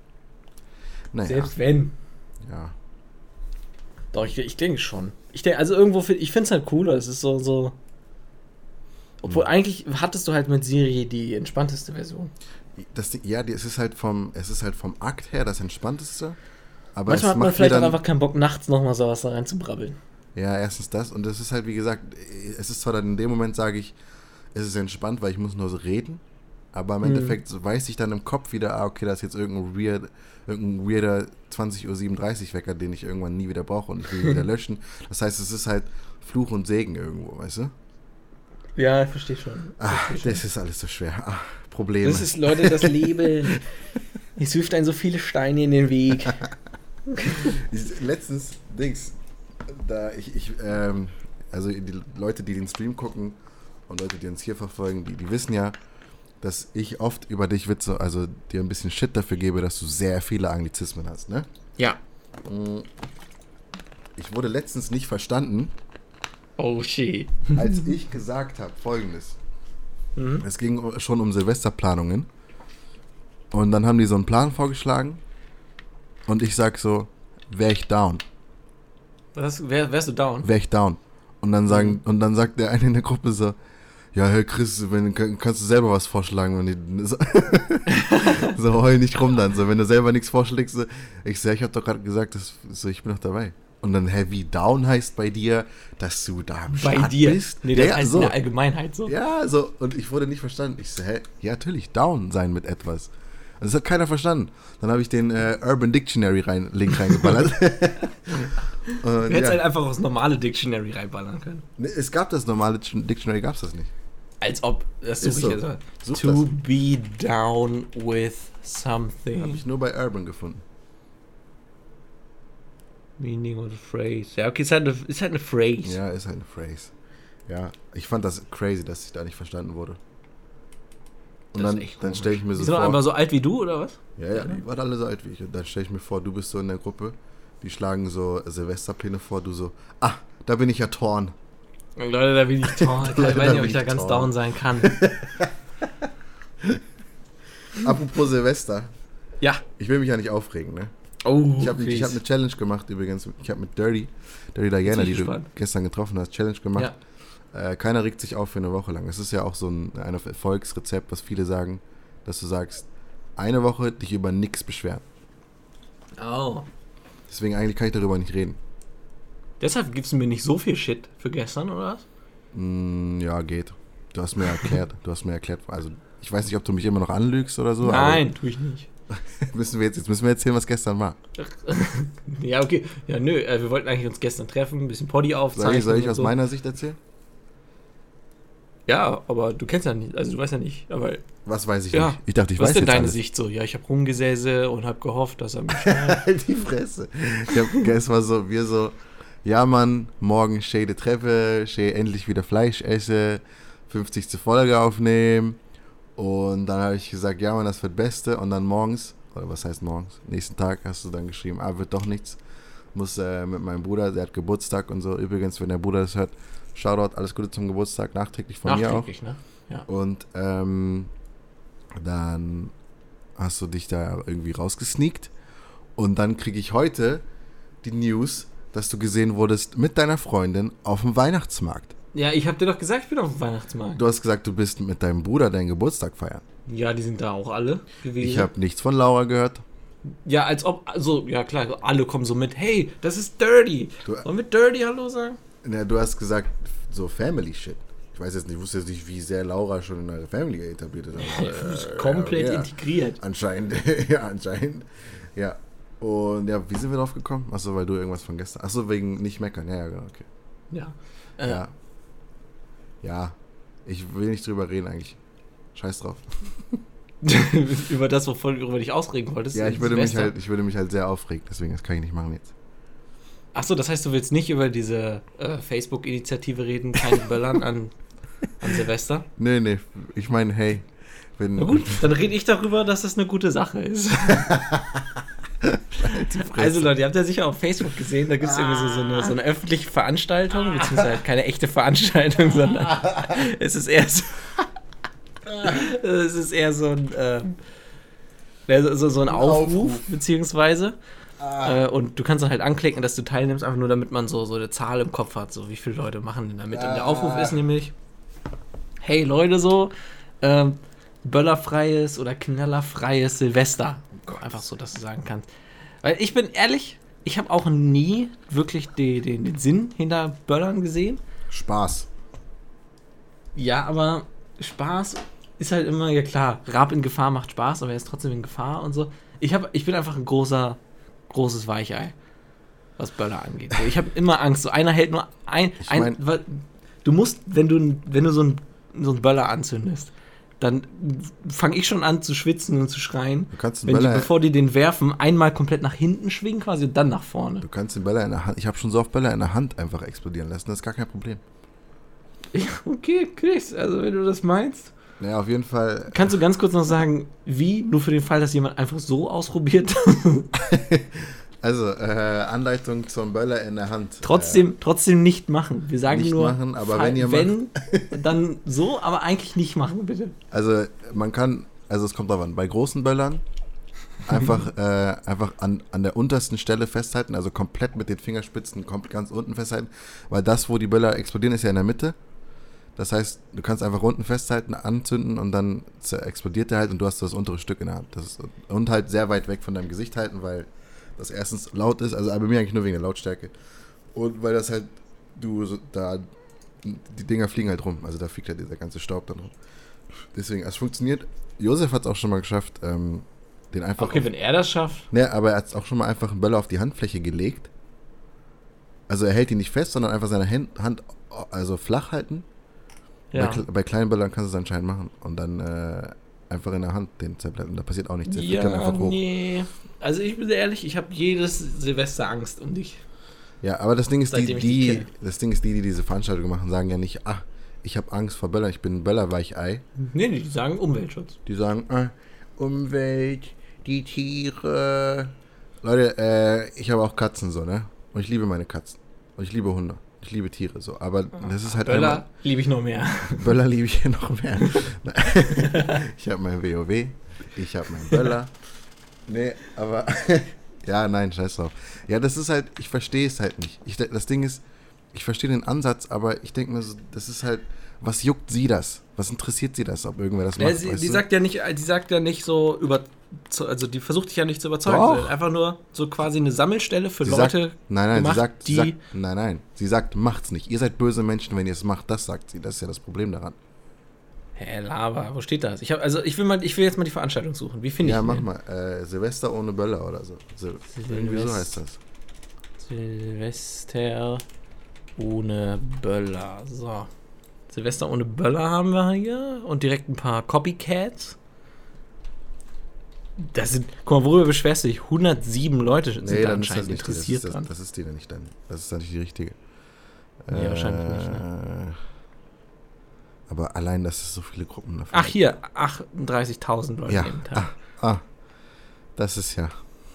Naja, Selbst wenn. ja. Doch, ich, ich denke schon. Ich denke, also irgendwo, find- ich finde es halt cooler. Es ist so, so. Obwohl Mhm. eigentlich hattest du halt mit Siri die entspannteste Version. Das, ja, es ist halt vom, es ist halt vom Akt her das Entspannteste. Aber Manchmal es hat man vielleicht auch dann, einfach keinen Bock, nachts nochmal sowas da reinzubrabbeln. Ja, erstens das. Und es ist halt, wie gesagt, es ist zwar dann in dem Moment, sage ich, es ist entspannt, weil ich muss nur so reden. Aber im Mhm. Endeffekt weiß ich dann im Kopf wieder, ah, okay, da ist jetzt irgendein, weird, irgendein weirder 20.37 Uhr Wecker, den ich irgendwann nie wieder brauche und ich will ihn wieder [laughs] löschen. Das heißt, es ist halt Fluch und Segen irgendwo, weißt du? Ja, ich verstehe schon. Ah, das ist alles so schwer. Ah, Probleme. Das ist, Leute, das [laughs] Leben. Es wirft einen so viele Steine in den Weg. Letztens, Dings, da ich, ich ähm, also die Leute, die den Stream gucken und Leute, die uns hier verfolgen, die, die wissen ja, dass ich oft über dich Witze, also dir ein bisschen Shit dafür gebe, dass du sehr viele Anglizismen hast, ne? Ja. Ich wurde letztens nicht verstanden, Oh shit. als ich gesagt habe, folgendes. Mhm. Es ging schon um Silvesterplanungen. Und dann haben die so einen Plan vorgeschlagen. Und ich sag so, wär ich down. Was, wär, wärst du down? wäre ich down. Und dann sagen, und dann sagt der eine in der Gruppe so, ja, Herr Chris, wenn, kann- kannst du selber was vorschlagen, wenn die, [laughs] so, [laughs] so heul nicht rum dann, so, wenn du selber nichts vorschlägst, so, ich sag, ich hab doch gerade gesagt, dass, so, ich bin doch dabei. Und dann Heavy Down heißt bei dir, dass du da am Bei Start dir. bist. Nee, das ja, heißt so. in der Allgemeinheit so. Ja, so, und ich wurde nicht verstanden. Ich so, hä? Ja, natürlich, down sein mit etwas. Und das hat keiner verstanden. Dann habe ich den äh, Urban Dictionary rein, Link reingeballert. [laughs] und, Du hättest ja. halt einfach aufs normale Dictionary reinballern können. Es gab das normale Dictionary, gab es das nicht. Als ob. Das Ist suche ich so. jetzt mal. Such To das. be down with Habe something. ich nur bei Urban gefunden. Meaning of the phrase. Ja, okay, ist halt eine, ist halt eine Phrase. Ja, ist halt eine Phrase. Ja, ich fand das crazy, dass ich da nicht verstanden wurde. Und Das dann, dann stelle ich mir so sind doch vor. einfach so alt wie du, oder was? ja, ja, die waren alle so alt wie ich. Und dann stelle ich mir vor, du bist so in der Gruppe, die schlagen so Silvesterpläne vor, du so, ah, da bin ich ja Torn. Leute, da bin ich [laughs] tot. Ich weiß nicht, ob ich da ganz down sein kann. [laughs] Apropos Silvester, Ja. ich will mich ja nicht aufregen, ne? Oh, Ich habe ich hab eine Challenge gemacht übrigens. Ich habe mit Dirty, Dirty Diana, die ich du gespannt. gestern getroffen hast, Challenge gemacht. Ja. Äh, keiner regt sich auf für eine Woche lang. Es ist ja auch so ein, ein Erfolgsrezept, was viele sagen, dass du sagst, eine Woche dich über nichts beschweren. Oh. Deswegen eigentlich kann ich darüber nicht reden. Deshalb gibst du mir nicht so viel Shit für gestern, oder was? Mm, ja, geht. Du hast mir erklärt, du hast mir erklärt, also ich weiß nicht, ob du mich immer noch anlügst oder so. Nein, tue ich nicht. [laughs] Müssen wir jetzt, jetzt müssen wir erzählen, was gestern war. [laughs] Ja, okay. Ja, nö, äh, wir wollten eigentlich uns gestern treffen, ein bisschen Poddy aufzeichnen. Soll ich, soll ich aus so. meiner Sicht erzählen? Ja, aber du kennst ja nicht, also du weißt ja nicht, aber Was weiß ich Ja. nicht. Ich dachte, ich was weiß ist denn deine alles. Sicht so? Ja, ich habe rumgesäße und habe gehofft, dass er mich. [laughs] Halt die Fresse. Ich hab, es war so, wir so, ja Mann, morgen schöne Treffe, schön endlich wieder Fleisch esse, 50. Folge aufnehmen. Und dann habe ich gesagt, ja Mann, das wird Beste. Und dann morgens, oder was heißt morgens? Nächsten Tag hast du dann geschrieben, ah, wird doch nichts. Muss äh, mit meinem Bruder, der hat Geburtstag und so. Übrigens, wenn der Bruder das hört, Shoutout, alles Gute zum Geburtstag, nachträglich von mir auch. Nachträglich, ne? Ja. Und ähm, dann hast du dich da irgendwie rausgesneakt. Und dann kriege ich heute die News, dass du gesehen wurdest mit deiner Freundin auf dem Weihnachtsmarkt. Ja, ich habe dir doch gesagt, ich bin auf dem Weihnachtsmarkt. Du hast gesagt, du bist mit deinem Bruder deinen Geburtstag feiern. Ja, die sind da auch alle gewesen. Ich habe nichts von Laura gehört. ja, als ob, also, ja klar, alle kommen so mit, hey, das ist Dirty. Du- Wollen wir Dirty Hallo sagen? Ja, du hast gesagt, so Family Shit. Ich weiß jetzt nicht, ich wusste jetzt nicht, wie sehr Laura schon in eure Family etabliert ist. aber, [laughs] äh, Komplett ja. integriert. Anscheinend, [laughs] ja, anscheinend. Ja. Und ja, wie sind wir drauf gekommen? Achso, weil du irgendwas von gestern. Achso, wegen nicht meckern. Ja, ja, genau, okay. Ja. Äh, Ja. Ja. Ich will nicht drüber reden eigentlich. Scheiß drauf. [laughs] über das, wovon du über dich ausregen wolltest. Ja, ich würde mich halt, ich würde mich halt sehr aufregen, deswegen das kann ich nicht machen jetzt. Achso, das heißt, du willst nicht über diese äh, Facebook-Initiative reden, keine Böllern an, an Silvester? Nee, nee. Ich meine, hey, wenn. Na gut, dann rede ich darüber, dass das eine gute Sache ist. [laughs] Also Leute, ihr habt ja sicher auf Facebook gesehen, da gibt es irgendwie so, so, eine, so eine öffentliche Veranstaltung, beziehungsweise halt keine echte Veranstaltung, sondern [laughs] es ist eher so, es ist eher so ein, äh, so- so, ein Aufruf, beziehungsweise. Äh, und du kannst dann halt anklicken, dass du teilnimmst, einfach nur damit man so, so eine Zahl im Kopf hat, so wie viele Leute machen denn damit. Und der Aufruf ist nämlich, hey Leute so, ähm, böllerfreies oder knallerfreies Silvester. Einfach so, dass du sagen kannst. Weil ich bin ehrlich, ich habe auch nie wirklich den, den, den Sinn hinter Böllern gesehen. Spaß. Ja, aber Spaß ist halt immer, ja klar, Rab in Gefahr macht Spaß, aber er ist trotzdem in Gefahr und so. Ich, hab, ich bin einfach ein großer, großes Weichei, was Böller angeht. So, Ich habe immer Angst. So einer hält nur ein. Ich ein mein- weil du musst, wenn du, wenn du so einen so einen Böller anzündest, dann fange ich schon an zu schwitzen und zu schreien. Du kannst einen Wenn die, Böller, bevor die den werfen, einmal komplett nach hinten schwingen quasi und dann nach vorne. du kannst den Böller in der Hand. Ich habe schon so oft Böller in der Hand einfach explodieren lassen. Das ist gar kein Problem. [laughs] Ja, okay, Chris, also wenn du das meinst. Naja, auf jeden Fall. Kannst du ganz kurz noch sagen, wie, nur für den Fall, dass jemand einfach so ausprobiert, [laughs] [laughs] Also, äh, Anleitung zum Böller in der Hand. trotzdem, trotzdem nicht machen. Wir sagen Nicht nur, machen, aber wenn ihr wenn, dann so, aber eigentlich nicht machen, bitte. Äh, also, man kann. Also, es kommt drauf an. Bei großen Böllern einfach, [laughs] äh, einfach an, an der untersten Stelle festhalten. Also, komplett mit den Fingerspitzen komplett ganz unten festhalten. Weil das, wo die Böller explodieren, ist ja in der Mitte. Das heißt, du kannst einfach unten festhalten, anzünden und dann explodiert der halt und du hast das untere Stück in der Hand. Das ist, und halt sehr weit weg von deinem Gesicht halten, weil das erstens laut ist, also bei mir eigentlich nur wegen der Lautstärke. Und weil das halt, du so, da, die Dinger fliegen halt rum, also da fliegt halt dieser ganze Staub dann rum. Deswegen, es funktioniert. Josef hat es auch schon mal geschafft, ähm, den einfach. Okay, wenn er das schafft. Ne, aber er hat auch schon mal einfach einen Böller auf die Handfläche gelegt. Also er hält ihn nicht fest, sondern einfach seine Hand, Hand also flach halten. Ja. Bei, bei kleinen Böllern kannst du es anscheinend machen. Und dann äh, einfach in der Hand den zerblättern. Da passiert auch nichts. Der Ja, einfach hoch. nee. Also ich bin ehrlich, ich habe jedes Silvester Angst um dich. Ja, aber das Ding ist, die, Seitdem die, das Ding ist, die, die diese Veranstaltung machen, sagen ja nicht, ah, ich habe Angst vor Böllern, ich bin ein Böllerweichei. Nee, nee, die sagen Umweltschutz. Die sagen, ah, Umwelt, die Tiere. Leute, äh, ich habe auch Katzen so, ne? Und ich liebe meine Katzen. Und ich liebe Hunde. Ich liebe Tiere so. Aber das ist halt einmal- [laughs] Böller liebe ich noch mehr. Böller [laughs] liebe ich noch mehr. ich habe mein WoW, ich habe meinen Böller. Nee, aber. [laughs] ja, nein, scheiß drauf. Ja, das ist halt, ich verstehe es halt nicht. Ich, das Ding ist, ich verstehe den Ansatz, aber ich denke mir, so, das ist halt, was juckt sie das? Was interessiert sie das, ob irgendwer das macht? Ja, sie, weißt die du? sagt ja nicht, die sagt ja nicht so über, zu- also die versucht dich ja nicht zu überzeugen. Doch. sondern Einfach nur so quasi eine Sammelstelle für Sie Leute. sagt, nein, nein, gemacht, sie sagt, sie die- sagt, nein, nein, sie sagt, macht's nicht. Ihr seid böse Menschen, wenn ihr es macht. Das sagt sie. Das ist ja das Problem daran. Hä, Lava, wo steht das? Ich hab, also ich will mal, ich will jetzt mal die Veranstaltung suchen. Wie finde ich Ja, mach denn? mal. Äh, Silvester ohne Böller oder so. Sil irgendwie so Silvest- heißt das. Silvester ohne Böller. So. Silvester ohne Böller haben wir hier und direkt ein paar Copycats. Das sind, guck mal, worüber beschwerst du dich? 107 Leute sind Nee, da das anscheinend die. Das interessiert das, dran. das ist die dann nicht dann. Das ist dann nicht die richtige. Nee, wahrscheinlich nicht, ne? Aber allein, dass es so viele Gruppen davon Ach, hier, 38.000 Leute Ja, jeden Tag. ah, ah, das ist ja.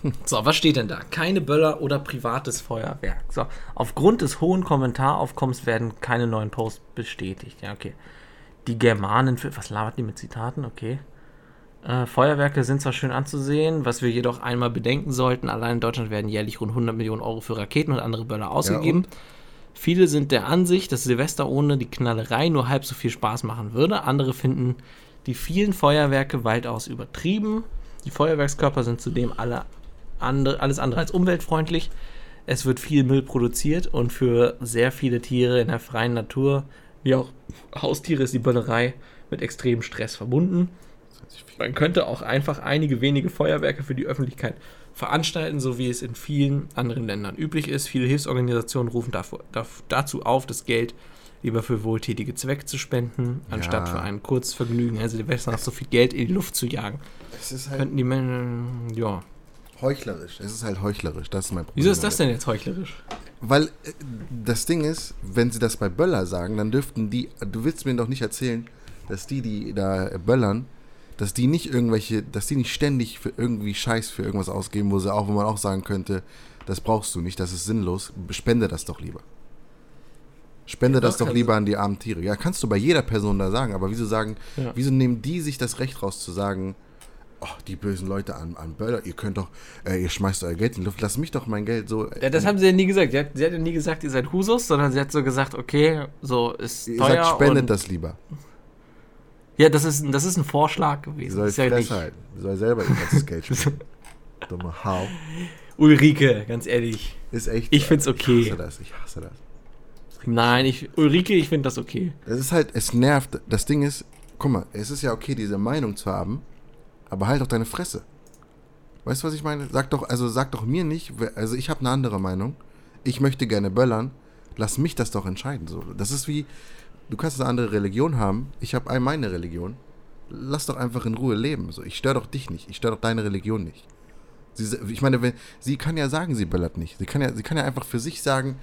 [laughs] So, was steht denn da? Keine Böller oder privates Feuerwerk. So, aufgrund des hohen Kommentaraufkommens werden keine neuen Posts bestätigt. Ja, okay. Die Germanen, für, was labert die mit Zitaten? Okay. Äh, Feuerwerke sind zwar schön anzusehen, was wir jedoch einmal bedenken sollten. Allein in Deutschland werden jährlich rund 100 Millionen Euro für Raketen und andere Böller ausgegeben. Viele sind der Ansicht, dass Silvester ohne die Knallerei nur halb so viel Spaß machen würde. Andere finden die vielen Feuerwerke weitaus übertrieben. Die Feuerwerkskörper sind zudem alle andere, alles andere als umweltfreundlich. Es wird viel Müll produziert und für sehr viele Tiere in der freien Natur, wie auch Haustiere, ist die Böllerei mit extremem Stress verbunden. Man könnte auch einfach einige wenige Feuerwerke für die Öffentlichkeit veranstalten, so wie es in vielen anderen Ländern üblich ist. Viele Hilfsorganisationen rufen davor, dazu auf, das Geld lieber für wohltätige Zwecke zu spenden, anstatt Ja. für ein Kurzvergnügen, also Silvester noch so viel Geld in die Luft zu jagen. Es ist halt Könnten die Menschen, ja. heuchlerisch. Es ist halt heuchlerisch. Das ist mein Problem. Wieso ist das denn jetzt heuchlerisch? Weil äh, das Ding ist, wenn sie das bei Böller sagen, dann dürften die, du willst mir doch nicht erzählen, dass die, die da böllern, dass die nicht irgendwelche, dass die nicht ständig für irgendwie Scheiß für irgendwas ausgeben, wo sie auch, wo man auch sagen könnte, das brauchst du nicht, das ist sinnlos, spende das doch lieber. Spende Ja, das doch, lieber an die armen Tiere. Ja, kannst du bei jeder Person da sagen, aber wieso sagen, Ja. wieso nehmen die sich das Recht raus zu sagen, oh, die bösen Leute an, an Böller, ihr könnt doch, äh, ihr schmeißt euer Geld in die Luft, lass mich doch mein Geld so. Ja, das haben sie ja nie gesagt. Sie hat, sie hat ja nie gesagt, ihr seid Husus, sondern sie hat so gesagt, okay, so ist Ihr teuer. sagt, spendet das lieber. Ja, das ist, das ist ein Vorschlag gewesen. soll ist ja nicht, halten. Soll selber ihr ganzes Geld spenden. [laughs] Dumme Hau. Ulrike, ganz ehrlich. Ist echt. Ich find's okay. Ich hasse das, ich hasse das. Nein, ich, Ulrike, ich finde das okay. Es ist halt, es nervt. Das Ding ist, guck mal, es ist ja okay, diese Meinung zu haben, aber halt doch deine Fresse. Weißt du, was ich meine? Sag doch, also sag doch mir nicht, also ich habe eine andere Meinung. Ich möchte gerne böllern. Lass mich das doch entscheiden. So, das ist wie, du kannst eine andere Religion haben. Ich habe meine Religion. Lass doch einfach in Ruhe leben. So, ich störe doch dich nicht. Ich störe doch deine Religion nicht. Sie, ich meine, wenn, sie kann ja sagen, sie böllert nicht. Sie kann ja, sie kann ja einfach für sich sagen,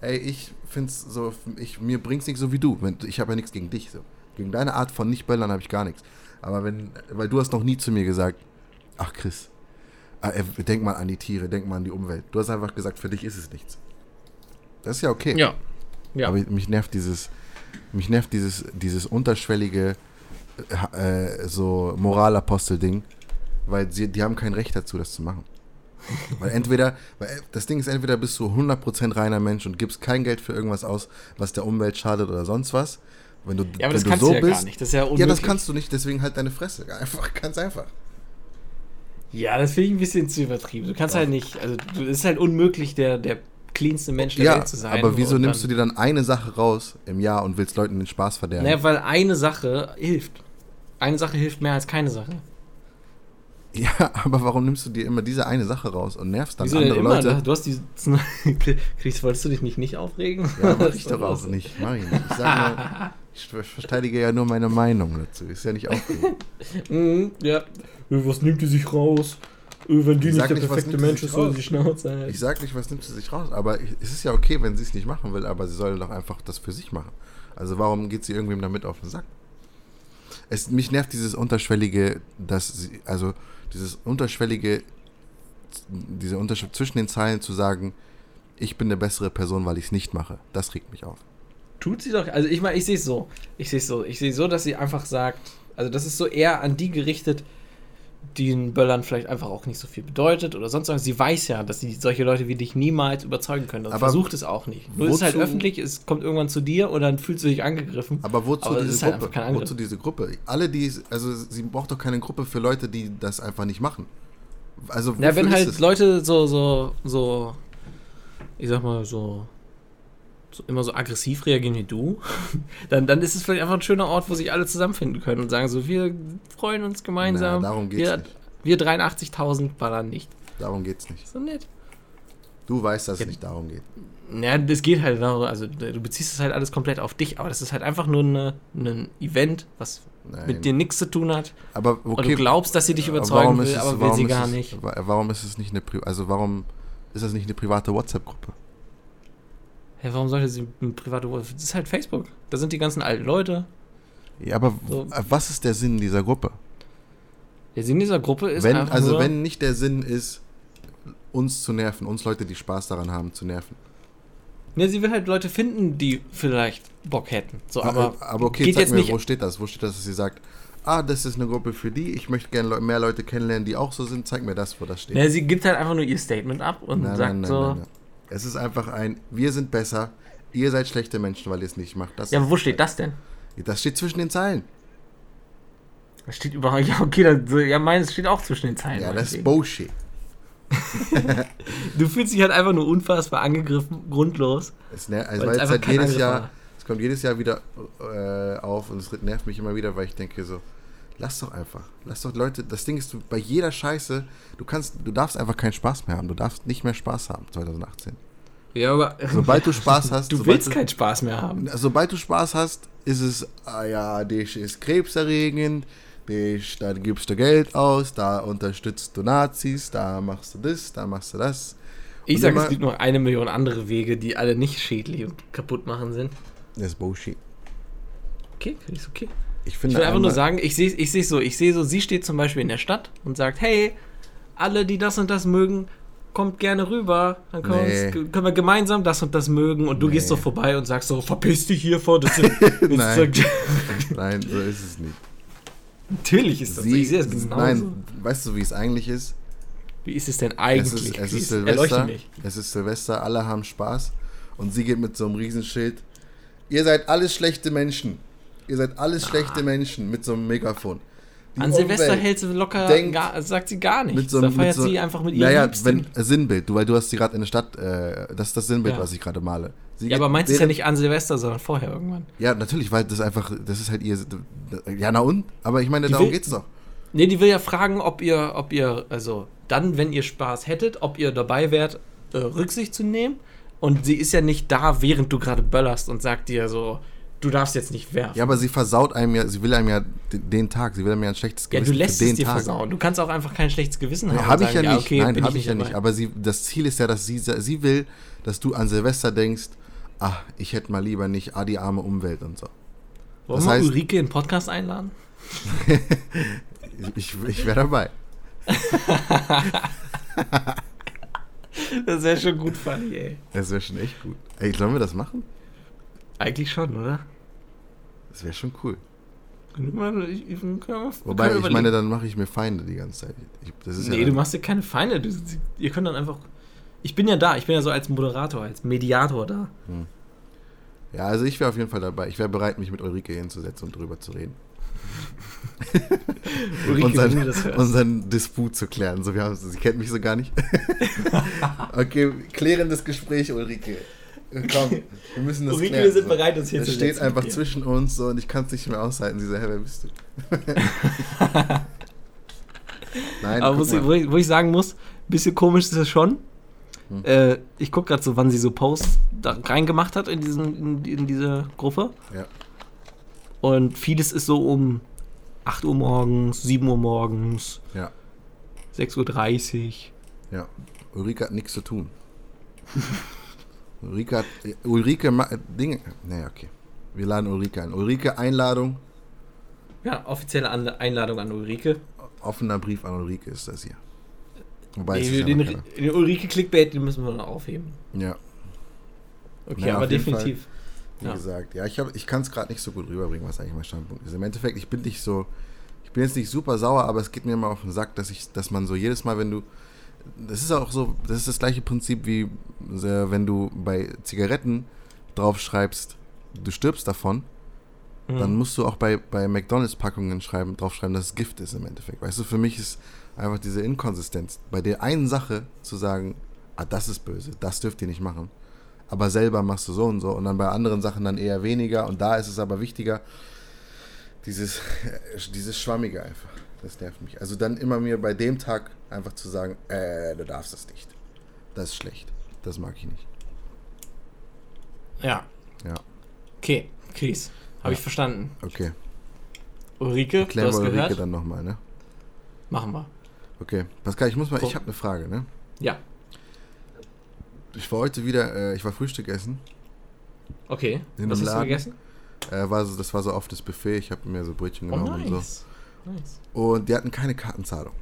ey, ich find's so, ich, mir bringt's nicht so wie du. Ich habe ja nichts gegen dich. So. Gegen deine Art von nicht böllern habe ich gar nichts. Aber wenn, weil du hast noch nie zu mir gesagt, ach Chris, äh, denk mal an die Tiere, denk mal an die Umwelt. Du hast einfach gesagt, für dich ist es nichts. Das ist ja okay. Ja. Ja. Aber mich nervt dieses, mich nervt dieses, dieses unterschwellige, äh, so Moralapostel-Ding, weil sie, die haben kein Recht dazu, das zu machen. Weil entweder, weil äh, das Ding ist, entweder bist du 100% reiner Mensch und gibst kein Geld für irgendwas aus, was der Umwelt schadet oder sonst was. Wenn du, ja, aber wenn das du kannst so du ja bist, gar nicht. Das ist ja unmöglich. Ja, das kannst du nicht, deswegen halt deine Fresse. [laughs] Einfach, ganz einfach. Ja, das finde ich ein bisschen zu übertrieben. Du kannst Doch. halt nicht, also du, es ist halt unmöglich, der, der cleanste Mensch der Ja, Welt zu sein. aber wieso nimmst du dir dann eine Sache raus im Jahr und willst Leuten den Spaß verderben? Naja, weil eine Sache hilft. Eine Sache hilft mehr als keine Sache. [laughs] Ja, aber warum nimmst du dir immer diese eine Sache raus und nervst dann Wieso denn andere immer? Leute? Du hast die. [laughs] Chris, wolltest du dich nicht, nicht aufregen? Ja, mach [laughs] ich doch auch nicht. Mach ich nicht. Ich, sag nur, ich ver- verteidige ja nur meine Meinung dazu. Ist ja nicht aufregend. Mhm, ja. Was nimmt die sich raus? Äh, Wenn die Ich nicht sag der nicht, was perfekte Mensch ist, soll sie Schnauze halten. Ich sag nicht, was nimmt sie sich raus, aber es ist ja okay, wenn sie es nicht machen will, aber sie soll doch einfach das für sich machen. Also warum geht sie irgendwem damit auf den Sack? Es, mich nervt dieses unterschwellige, dass sie, also dieses unterschwellige, diese Unterschied zwischen den Zeilen zu sagen, ich bin eine bessere Person, weil ich es nicht mache. Das regt mich auf. Tut sie doch. Also ich meine, ich sehe es so. Ich sehe es so. Ich sehe so, dass sie einfach sagt, also das ist so eher an die gerichtet, den Böllern vielleicht einfach auch nicht so viel bedeutet oder sonst was. Sie weiß ja, dass sie solche Leute wie dich niemals überzeugen können. Und Aber versucht es auch nicht. Nur ist es halt öffentlich, es kommt irgendwann zu dir und dann fühlst du dich angegriffen. Aber wozu Aber es diese halt Gruppe? wozu diese Gruppe? Alle, die, also sie braucht doch keine Gruppe für Leute, die das einfach nicht machen. Also Ja, wenn halt es? Leute so, so, so, ich sag mal, so immer so aggressiv reagieren wie du, [laughs] dann, dann ist es vielleicht einfach ein schöner Ort, wo sich alle zusammenfinden können und sagen so, wir freuen uns gemeinsam. Na, darum geht's wir, nicht. Wir 83.000 ballern nicht. Darum geht's nicht. So nett. Du weißt, dass Ja. es nicht darum geht. Ja, das geht halt darum, also du beziehst es halt alles komplett auf dich, aber das ist halt einfach nur ein Event, was Nein. mit dir nichts zu tun hat. aber Und okay, du glaubst, dass sie dich aber überzeugen will, es- aber will sie gar es, nicht. wa- Warum ist es nicht eine, also warum ist das nicht eine private WhatsApp-Gruppe? Hey, warum sollte sie ein private Das ist halt Facebook. Da sind die ganzen alten Leute. Ja, aber So. w- was ist der Sinn dieser Gruppe? Der Sinn dieser Gruppe ist wenn, einfach also wenn nicht der Sinn ist, uns zu nerven, uns Leute, die Spaß daran haben, zu nerven. Ne, sie will halt Leute finden, die vielleicht Bock hätten. So, aber, äh, aber okay, geht zeig jetzt mir, nicht. wo steht das? Wo steht das, dass sie sagt, ah, das ist eine Gruppe für die, ich möchte gerne mehr Leute kennenlernen, die auch so sind, zeig mir das, wo das steht. Ne, sie gibt halt einfach nur ihr Statement ab und Nein, sagt nein, nein, so. Es ist einfach ein, wir sind besser, ihr seid schlechte Menschen, weil ihr es nicht macht. Das Ja, aber wo steht das denn? Das steht zwischen den Zeilen. Das steht überhaupt. [laughs] Ja, okay, dann, so, ja, meines steht auch zwischen den Zeilen. Ja, das ist. Bullshit. [laughs] du fühlst dich halt einfach nur unfassbar angegriffen, grundlos. Es, ner- also Weil es halt jedes Jahr, es kommt jedes Jahr wieder äh, auf und es nervt mich immer wieder, weil ich denke so, lass doch einfach, lass doch Leute, das Ding ist, du, bei jeder Scheiße, du kannst, du darfst einfach keinen Spaß mehr haben, du darfst nicht mehr Spaß haben 2018. Ja, aber. Sobald du Spaß hast, [laughs] du willst keinen Spaß mehr haben. Sobald du Spaß hast, ist es, ah ja, das ist krebserregend, das, da gibst du Geld aus, da unterstützt du Nazis, da machst du das, da machst du das. Ich sage, es gibt noch eine Million andere Wege, die alle nicht schädlich und kaputt machen sind. Das ist Bullshit. Okay, finde ich okay. Ich Ich finde will einfach nur sagen, ich sehe ich seh's so, ich sehe so, sie steht zum Beispiel in der Stadt und sagt, hey, alle, die das und das mögen, kommt gerne rüber, dann können, Nee. wir, uns, können wir gemeinsam das und das mögen und du Nee. gehst so vorbei und sagst so, verpiss dich hier vor, das sind, [laughs] Nein. ist- [laughs] Nein, so ist es nicht. Natürlich ist das so, Sie, ich sehe es genauso. nein, weißt du, wie es eigentlich ist? Wie ist es denn Es eigentlich? ist, es ist Erleuchte Silvester. Es ist Silvester, alle haben Spaß. Und sie geht mit so einem Riesenschild. Ihr seid alles schlechte Menschen. Ihr seid alles Ah. schlechte Menschen mit so einem Megafon. Die An Silvester Umwelt hält sie locker, denkt gar, sagt sie gar nichts. mit so, da feiert so, sie einfach mit ihrem Naja, Liebsten. wenn, äh, Sinnbild, du, weil du hast sie gerade in der Stadt, äh, das ist das Sinnbild, Ja. was ich gerade male. Sie ja, aber meinst du ja während- nicht an Silvester, sondern vorher irgendwann. Ja, natürlich, weil das einfach, das ist halt ihr, ja, na und? Aber ich meine, Die darum will- geht's doch. Nee, die will ja fragen, ob ihr, ob ihr, also dann, wenn ihr Spaß hättet, ob ihr dabei wärt, äh, Rücksicht zu nehmen. Und sie ist ja nicht da, während du gerade böllerst und sagt dir so, du darfst jetzt nicht werfen. Ja, aber sie versaut einem ja, sie will einem ja den, Tag, sie will einem ja ein schlechtes Ja, Gewissen du lässt es dir Tag. versauen. Du kannst auch einfach kein schlechtes Gewissen haben. Nee, und habe ich ja nicht. okay, Nein, habe ich ja nicht. Aber sie, das Ziel ist ja, dass sie, sie will, dass du an Silvester denkst, ach, ich hätte mal lieber nicht, ah, die arme Umwelt und so. Wollen das wir heißt- Ulrike in den Podcast einladen? [laughs] Ich, ich wäre dabei. [laughs] Das wäre schon gut funny, ey. Das wäre schon echt gut. Ey, sollen wir das machen? Eigentlich schon, oder? Das wäre schon cool. Ich, ich, Wobei, ich meine, dann mache ich mir Feinde die ganze Zeit. Ich, Nee, ja du machst dir keine Feinde. Du, ihr könnt dann einfach. Ich bin ja da, ich bin ja so als Moderator, als Mediator da. Ja, also ich wäre auf jeden Fall dabei. Ich wäre bereit, mich mit Ulrike hinzusetzen und drüber zu reden. [laughs] Ulrike, wenn du unseren, das hörst. unseren Disput zu klären. So, wir haben, sie kennt mich so gar nicht. [laughs] okay, klärendes Gespräch, Ulrike. Komm, wir müssen das Ulrike, wir sind bereit, uns hier Es zu steht einfach dir. zwischen uns so und ich kann es nicht mehr aushalten. Sie so, hä, wer bist du? Nein, Aber ich, wo, ich, wo ich sagen muss, ein bisschen komisch ist es schon. Hm. Äh, ich gucke gerade so, wann sie so Posts da reingemacht hat in, diesen, in, in diese Gruppe. Ja. Und vieles ist so um 8 Uhr morgens, 7 Uhr morgens, Ja, 6.30 Uhr. ja. Ulrike hat nichts zu tun. [laughs] Ulrike hat. Ulrike. Dinge. Naja, okay. Wir laden Ulrike ein. Ulrike, Einladung. Ja, offizielle An Einladung an Ulrike. Offener Brief an Ulrike ist das hier. Wobei es Nee, ist ja den, den Ulrike-Clickbait, den müssen wir noch aufheben. Ja, Okay, Naja, aber definitiv. wie Ja. gesagt. Ja, ich, hab- ich kann es gerade nicht so gut rüberbringen, was eigentlich mein Standpunkt ist. Im Endeffekt, ich bin nicht so. Ich bin jetzt nicht super sauer, aber es geht mir immer auf den Sack, dass ich, dass man so jedes Mal, wenn du. Das ist auch so, das ist das gleiche Prinzip wie wenn du bei Zigaretten draufschreibst, du stirbst davon, Mhm. dann musst du auch bei, bei McDonalds-Packungen schreiben, draufschreiben, dass es Gift ist im Endeffekt. Weißt du, für mich ist einfach diese Inkonsistenz, bei der einen Sache zu sagen, ah, das ist böse, das dürft ihr nicht machen. Aber selber machst du so und so und dann bei anderen Sachen dann eher weniger und da ist es aber wichtiger, dieses, [laughs] dieses Schwammige einfach. Das nervt mich. Also dann immer mir bei dem Tag einfach zu sagen, äh, du darfst das nicht. Das ist schlecht. Das mag ich nicht. Ja. Ja, Okay, Chris. Habe Ja. ich verstanden. okay. Ulrike, du Klären hast wir Ulrike gehört? dann nochmal, ne? Machen wir. Okay. Pascal, ich muss mal, So. ich habe eine Frage, ne? Ja, Ich war heute wieder, äh, ich war Frühstück essen. okay. In Was hast du Laden? gegessen? Äh, war so, das war so oft das Buffet. Ich habe mir so Brötchen Oh, genommen und so. Nice. Und die hatten keine Kartenzahlung.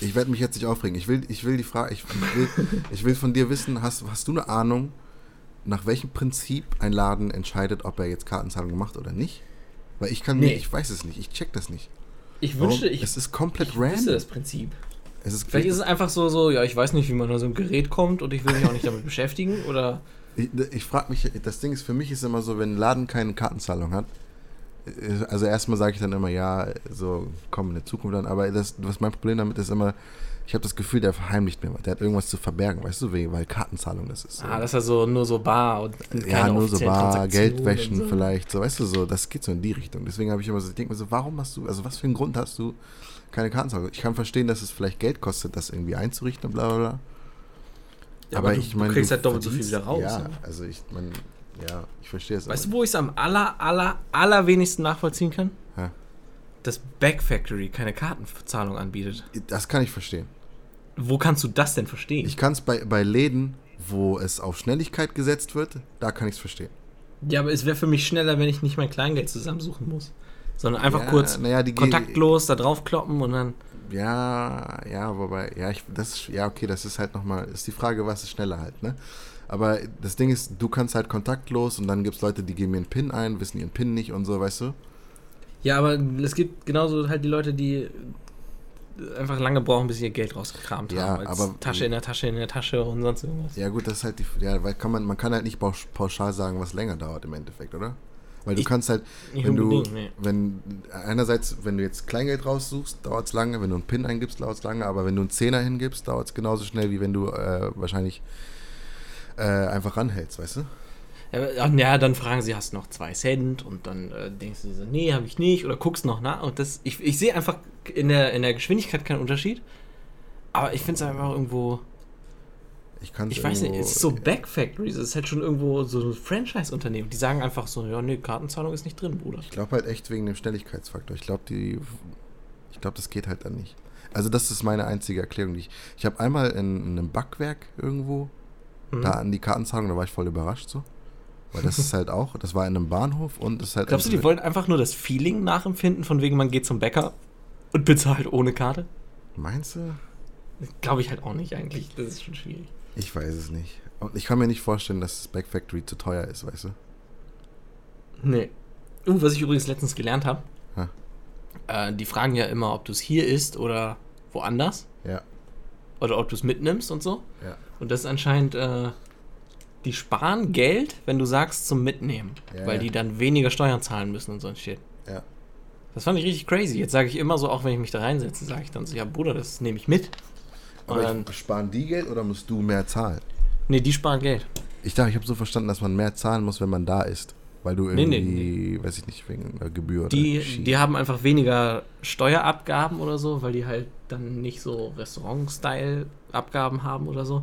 Ich werde mich jetzt nicht aufregen. Ich will, ich will die Frage, ich will, ich will von dir wissen, hast, hast du eine Ahnung, nach welchem Prinzip ein Laden entscheidet, ob er jetzt Kartenzahlung macht oder nicht? Weil ich kann Nee. mir, ich weiß es nicht, ich check das nicht. Ich Warum? wünschte, ich, es ist komplett ich random. das Prinzip. Es ist, Vielleicht ist es einfach so, so, ja, ich weiß nicht, wie man an so ein Gerät kommt und ich will mich auch nicht damit beschäftigen. Oder Ich, ich frage mich, das Ding ist, für mich ist immer so, wenn ein Laden keine Kartenzahlung hat, also erstmal sage ich dann immer, ja, so komm in der Zukunft dann, aber das, was mein Problem damit ist immer, ich habe das Gefühl, der verheimlicht mir was, der hat irgendwas zu verbergen, weißt du, wegen- weil Kartenzahlung das ist. So. ah, das ist ja so nur so bar und keine ja, nur so Bar, Geldwäschen so. vielleicht, so, weißt du, so, das geht so in die Richtung. Deswegen habe ich immer so, ich denke mir so, warum hast du, also was für einen Grund hast du keine Kartenzahlung? Ich kann verstehen, dass es vielleicht Geld kostet, das irgendwie einzurichten und bla bla bla. Ja, aber, du, du kriegst halt doppelt so viel wieder raus. Ja, ne? also ich, man, ja, ich verstehe es. Weißt du, wo ich es am aller, aller, allerwenigsten nachvollziehen kann? Ja. Dass Back Factory keine Kartenzahlung anbietet. Das kann ich verstehen. Wo kannst du das denn verstehen? Ich kann es bei, bei Läden, wo es auf Schnelligkeit gesetzt wird, da kann ich es verstehen. ja, aber es wäre für mich schneller, wenn ich nicht mein Kleingeld zusammensuchen muss. Sondern einfach Ja, kurz ge- kontaktlos da draufkloppen und dann. Ja, ja, wobei, ja, ich, das ist, ja, okay, das ist halt nochmal, ist die Frage, was ist schneller halt, ne? Aber das Ding ist, du kannst halt kontaktlos und dann gibt es Leute, die geben ihren PIN ein, wissen ihren PIN nicht und so, weißt du? Ja, aber es gibt genauso halt die Leute, die einfach lange brauchen, bis sie ihr Geld rausgekramt Ja, haben. aber- Tasche in der Tasche in der Tasche und sonst irgendwas. Ja, gut, das ist halt die, ja, weil kann man, man kann halt nicht pausch- pauschal sagen, was länger dauert im Endeffekt, oder? Weil du Ich- kannst halt, wenn du, nee. wenn, einerseits, wenn du jetzt Kleingeld raussuchst, dauert es lange, wenn du einen PIN eingibst, dauert es lange, aber wenn du einen Zehner hingibst, dauert es genauso schnell, wie wenn du äh, wahrscheinlich äh, einfach ranhältst, weißt du? Ja, dann fragen sie, hast du noch zwei Cent? Und dann äh, denkst du so, nee, habe ich nicht. Oder guckst noch nach. Und das, ich, ich sehe einfach in der, in der Geschwindigkeit keinen Unterschied. Aber ich finde es einfach irgendwo, Ich kann ich weiß nicht, es ist so Back Factories. Es ist halt schon irgendwo so ein Franchise-Unternehmen. Die sagen einfach so, ja, nee, Kartenzahlung ist nicht drin, Bruder. Ich glaube halt echt wegen dem Schnelligkeitsfaktor. Ich glaube, die. Ich glaube, das geht halt dann nicht. Also, das ist meine einzige Erklärung. Die ich ich habe einmal in, in einem Backwerk irgendwo Mhm. da an die Kartenzahlung, da war ich voll überrascht so. Weil das ist halt auch, das war in einem Bahnhof und das ist halt. Glaubst du, die wollen einfach nur das Feeling nachempfinden, von wegen man geht zum Bäcker und bezahlt ohne Karte? Meinst du? Glaube ich halt auch nicht eigentlich. Das ist schon schwierig. Ich weiß es nicht. Und ich kann mir nicht vorstellen, dass das Back Factory zu teuer ist, weißt du? Nee. Uh, was ich übrigens letztens gelernt habe. Ha. Äh, die fragen ja immer, ob du es hier isst oder woanders. Ja. Oder ob du es mitnimmst und so. Ja. Und das ist anscheinend, äh, die sparen Geld, wenn du sagst zum Mitnehmen. Ja, weil ja. die dann weniger Steuern zahlen müssen und so ein Shit. Ja. Das fand ich richtig crazy. Jetzt sage ich immer so, auch wenn ich mich da reinsetze, sage ich dann so, ja Bruder, das nehme ich mit. Aber dann, sparen die Geld oder musst du mehr zahlen? nee, die sparen Geld. Ich dachte, ich habe so verstanden, dass man mehr zahlen muss, wenn man da ist. Weil du Nee, irgendwie, nee, weiß ich nicht, wegen einer Gebühr oder Die, die haben einfach weniger Steuerabgaben oder so, weil die halt dann nicht so Restaurant-Style-Abgaben haben oder so.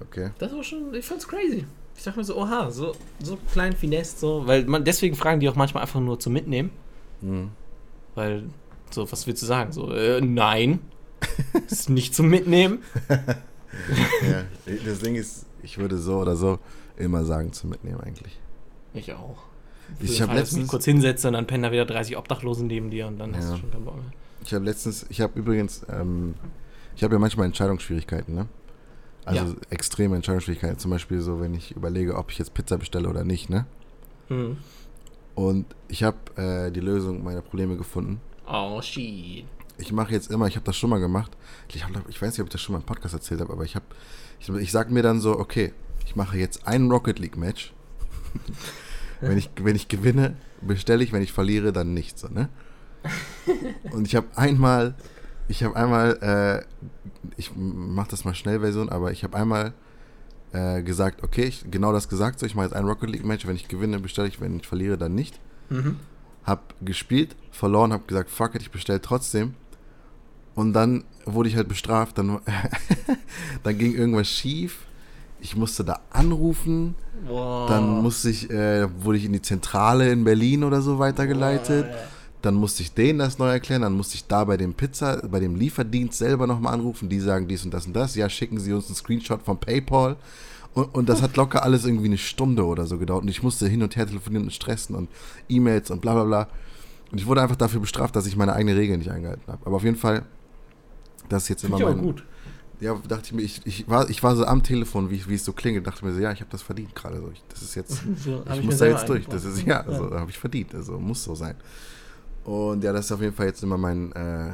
Okay. Das war schon, ich fand's crazy. Ich dachte mir so, oha, so, so klein Finesse, so, weil man, deswegen fragen die auch manchmal einfach nur zum Mitnehmen, Mhm. weil, so, was willst du sagen? So, äh, nein, [laughs] ist nicht zum Mitnehmen. [laughs] ja. Das Ding ist, ich würde so oder so immer sagen zum Mitnehmen eigentlich. Ich auch. Ich Für den habe ich mich letztens, kurz hinsetze und dann pennen da wieder 30 Obdachlosen neben dir und dann hast Ja. du schon keinen Bock mehr. ich habe letztens, ich habe übrigens, ähm, ich habe ja manchmal Entscheidungsschwierigkeiten, ne? Also Ja. extreme Entscheidungsschwierigkeiten. Zum Beispiel so, wenn ich überlege, ob ich jetzt Pizza bestelle oder nicht, ne? Mhm. Und ich habe äh, die Lösung meiner Probleme gefunden. Oh, shit. Ich mache jetzt immer, ich habe das schon mal gemacht. Ich, hab, ich weiß nicht, ob ich das schon mal im Podcast erzählt habe, aber ich habe, ich, ich sage mir dann so, okay, ich mache jetzt ein Rocket League Match. [laughs] wenn, ich, wenn ich gewinne, bestelle ich, wenn ich verliere, dann nicht so, ne? [laughs] Und ich habe einmal, ich habe einmal, äh, ich mache das mal Schnellversion, aber ich habe einmal äh, gesagt, okay, ich, genau das gesagt, so, ich mache jetzt ein Rocket League Match, wenn ich gewinne, bestelle ich, wenn ich verliere, dann nicht Mhm. hab gespielt, verloren, hab gesagt, fuck it, ich bestell trotzdem. Und dann wurde ich halt bestraft, dann, [laughs] dann ging irgendwas schief. Ich musste da anrufen, Boah. dann musste ich, äh, wurde ich in die Zentrale in Berlin oder so weitergeleitet. Boah. Dann musste ich denen das neu erklären, dann musste ich da bei dem Pizza, bei dem Lieferdienst selber nochmal anrufen, die sagen dies und das und das. Ja, schicken sie uns einen Screenshot von PayPal. Und, und das hat locker alles irgendwie eine Stunde oder so gedauert. Und ich musste hin und her telefonieren und stressen und E-Mails und bla bla bla. Und ich wurde einfach dafür bestraft, dass ich meine eigene Regeln nicht eingehalten habe. Aber auf jeden Fall, das ist jetzt Finde immer ich mein. gut. Ja, dachte ich mir, ich, ich, war, ich war so am Telefon, wie, wie es so klingelt, dachte mir so, ja, ich habe das verdient gerade. So. Ich, das ist jetzt. [laughs] So, Ich, mir muss da jetzt durch. Das ist, ja, also, habe ich verdient. Also muss so sein. Und ja, das ist auf jeden Fall jetzt immer mein, äh,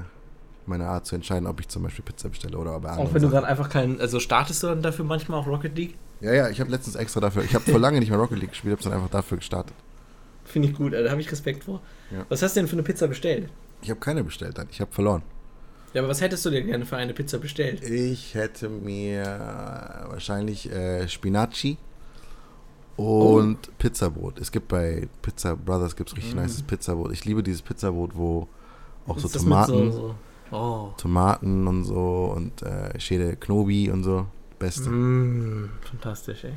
meine Art zu entscheiden, ob ich zum Beispiel Pizza bestelle oder ob Auch wenn du gerade einfach keinen, also startest du dann dafür manchmal auch Rocket League? Ja, ja, ich habe letztens extra dafür, ich habe vor lange nicht mehr Rocket League gespielt, habe dann einfach dafür gestartet. Finde ich gut, da habe ich Respekt vor. Ja. Was hast du denn für eine Pizza bestellt? Ich habe keine bestellt, dann. ich habe verloren. Ja, aber was hättest du dir gerne für eine Pizza bestellt? Ich hätte mir wahrscheinlich äh, Spinaci und Pizzabrot. Es gibt bei Pizza Brothers gibt's richtig Mm. nices Pizzabrot. Ich liebe dieses Pizzabrot, wo auch so Ist Tomaten, so, so, oh. Tomaten und so und äh, Schäde Knobi und so. Beste. Mm, fantastisch, ey.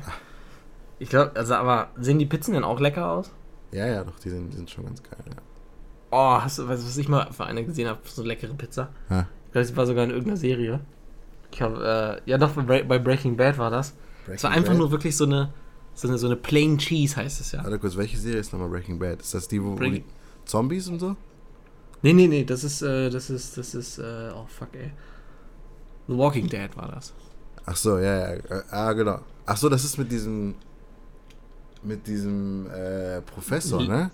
Ich glaube, also aber sehen die Pizzen denn auch lecker aus? Ja, ja, doch, die sind, die sind schon ganz geil. Ja. Oh, hast du, weißt du, was ich mal für eine gesehen habe? So eine leckere Pizza. Ha. Ich glaube, das war sogar in irgendeiner Serie. Ich habe, äh, ja doch, bei, bei Breaking Bad war das. Es war einfach nur wirklich so eine, so eine, so eine Plain Cheese, heißt es ja. Warte kurz, welche Serie ist nochmal Breaking Bad? Ist das die, wo, wo Breaking- die Zombies und so? Nee, nee, nee, das ist, äh, das ist, das ist, äh, oh fuck, ey. The Walking Dead war das. Ach so, ja, ja. äh, Ah, genau. Ach so, das ist mit diesem mit diesem äh, Professor, ne?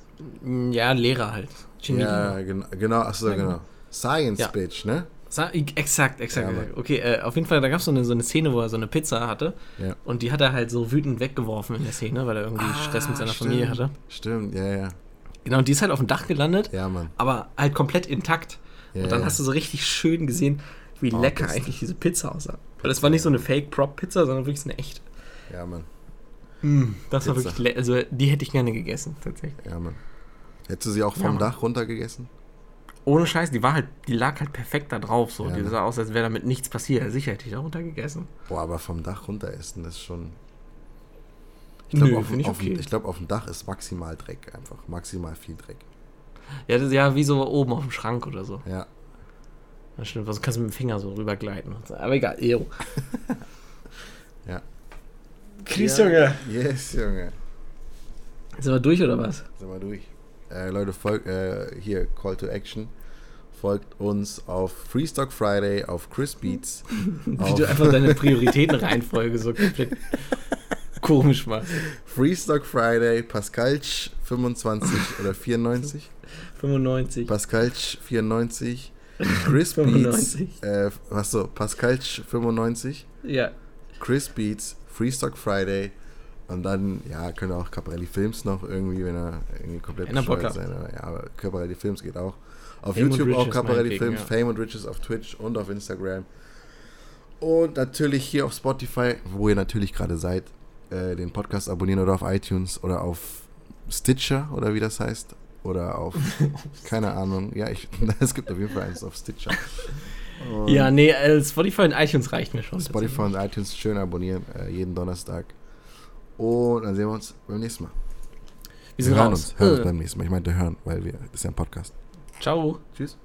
Ja, Lehrer halt. Genie. Ja, genau, genau, ach so, Ja, genau. Science Ja. Bitch, ne? Exakt, exakt. Ja, okay, äh, auf jeden Fall, da gab es so eine, so eine Szene, wo er so eine Pizza hatte. Ja. Und die hat er halt so wütend weggeworfen in der Szene, weil er irgendwie Stress mit seiner Ah, stimmt. Familie hatte. Stimmt, ja, ja. Genau, und die ist halt auf dem Dach gelandet, Ja, Mann. aber halt komplett intakt. Ja, und dann hast du so richtig schön gesehen, wie Oh, lecker eigentlich diese Pizza aussah. Weil es war nicht so eine Fake-Prop-Pizza, sondern wirklich so eine echte. Ja, Mann. Das war Pizza. wirklich, le- also die hätte ich gerne gegessen, tatsächlich. Ja, Mann. Hättest du sie auch Ja, vom Mann. Dach runter gegessen? Ohne Scheiß, die war halt, die lag halt perfekt da drauf, so. Ja, die ne? sah aus, als wäre damit nichts passiert. Sicher hätte ich da runter gegessen. Boah, aber vom Dach runter essen, das ist schon. Ich glaube, auf, ich auf, okay. ich glaub, auf dem Dach ist maximal Dreck einfach. Maximal viel Dreck. Ja, das ist ja wie so oben auf dem Schrank oder so. Ja. Das stimmt, also kannst du mit dem Finger so rübergleiten. So. Aber egal, Ero. [laughs] Ja. Chris, ja. Junge. Yes, Junge. Sind wir durch oder was? Sind wir durch. Äh, Leute, folgt äh, hier, Call to Action. Folgt uns auf Freestock Friday, auf Chris Beats. [laughs] Wie auf du einfach deine Prioritätenreihenfolge so komplett [laughs] komisch machst. Freestock Friday, Pascalch 25 [laughs] oder 94. 95. Pascalch 94. Chris Beats. 95. Äh, was so, Pascalch 95. Ja. Chris Beats, Freestock Friday. Und dann, ja, können auch Caparelli Films noch irgendwie, wenn er irgendwie komplett Wenn er bescheuert sein. Aber ja, aber Caparelli Films geht auch. Auf Fame YouTube auch Caparelli Films, ja. Fame und Riches auf Twitch und auf Instagram. Und natürlich hier auf Spotify, wo ihr natürlich gerade seid, äh, den Podcast abonnieren oder auf iTunes oder auf Stitcher oder wie das heißt. Oder auf, [laughs] keine Ahnung. Ja, ich, [laughs] es gibt auf jeden Fall eins auf Stitcher. Und Ja, nee, äh, Spotify und iTunes reicht mir schon. Spotify und iTunes schön abonnieren, äh, jeden Donnerstag. Und dann sehen wir uns beim nächsten Mal. Wir sind hören raus. uns, hören uns Äh. beim nächsten Mal. Ich meinte hören, weil wir, das ist ja ein Podcast. Ciao. Tschüss.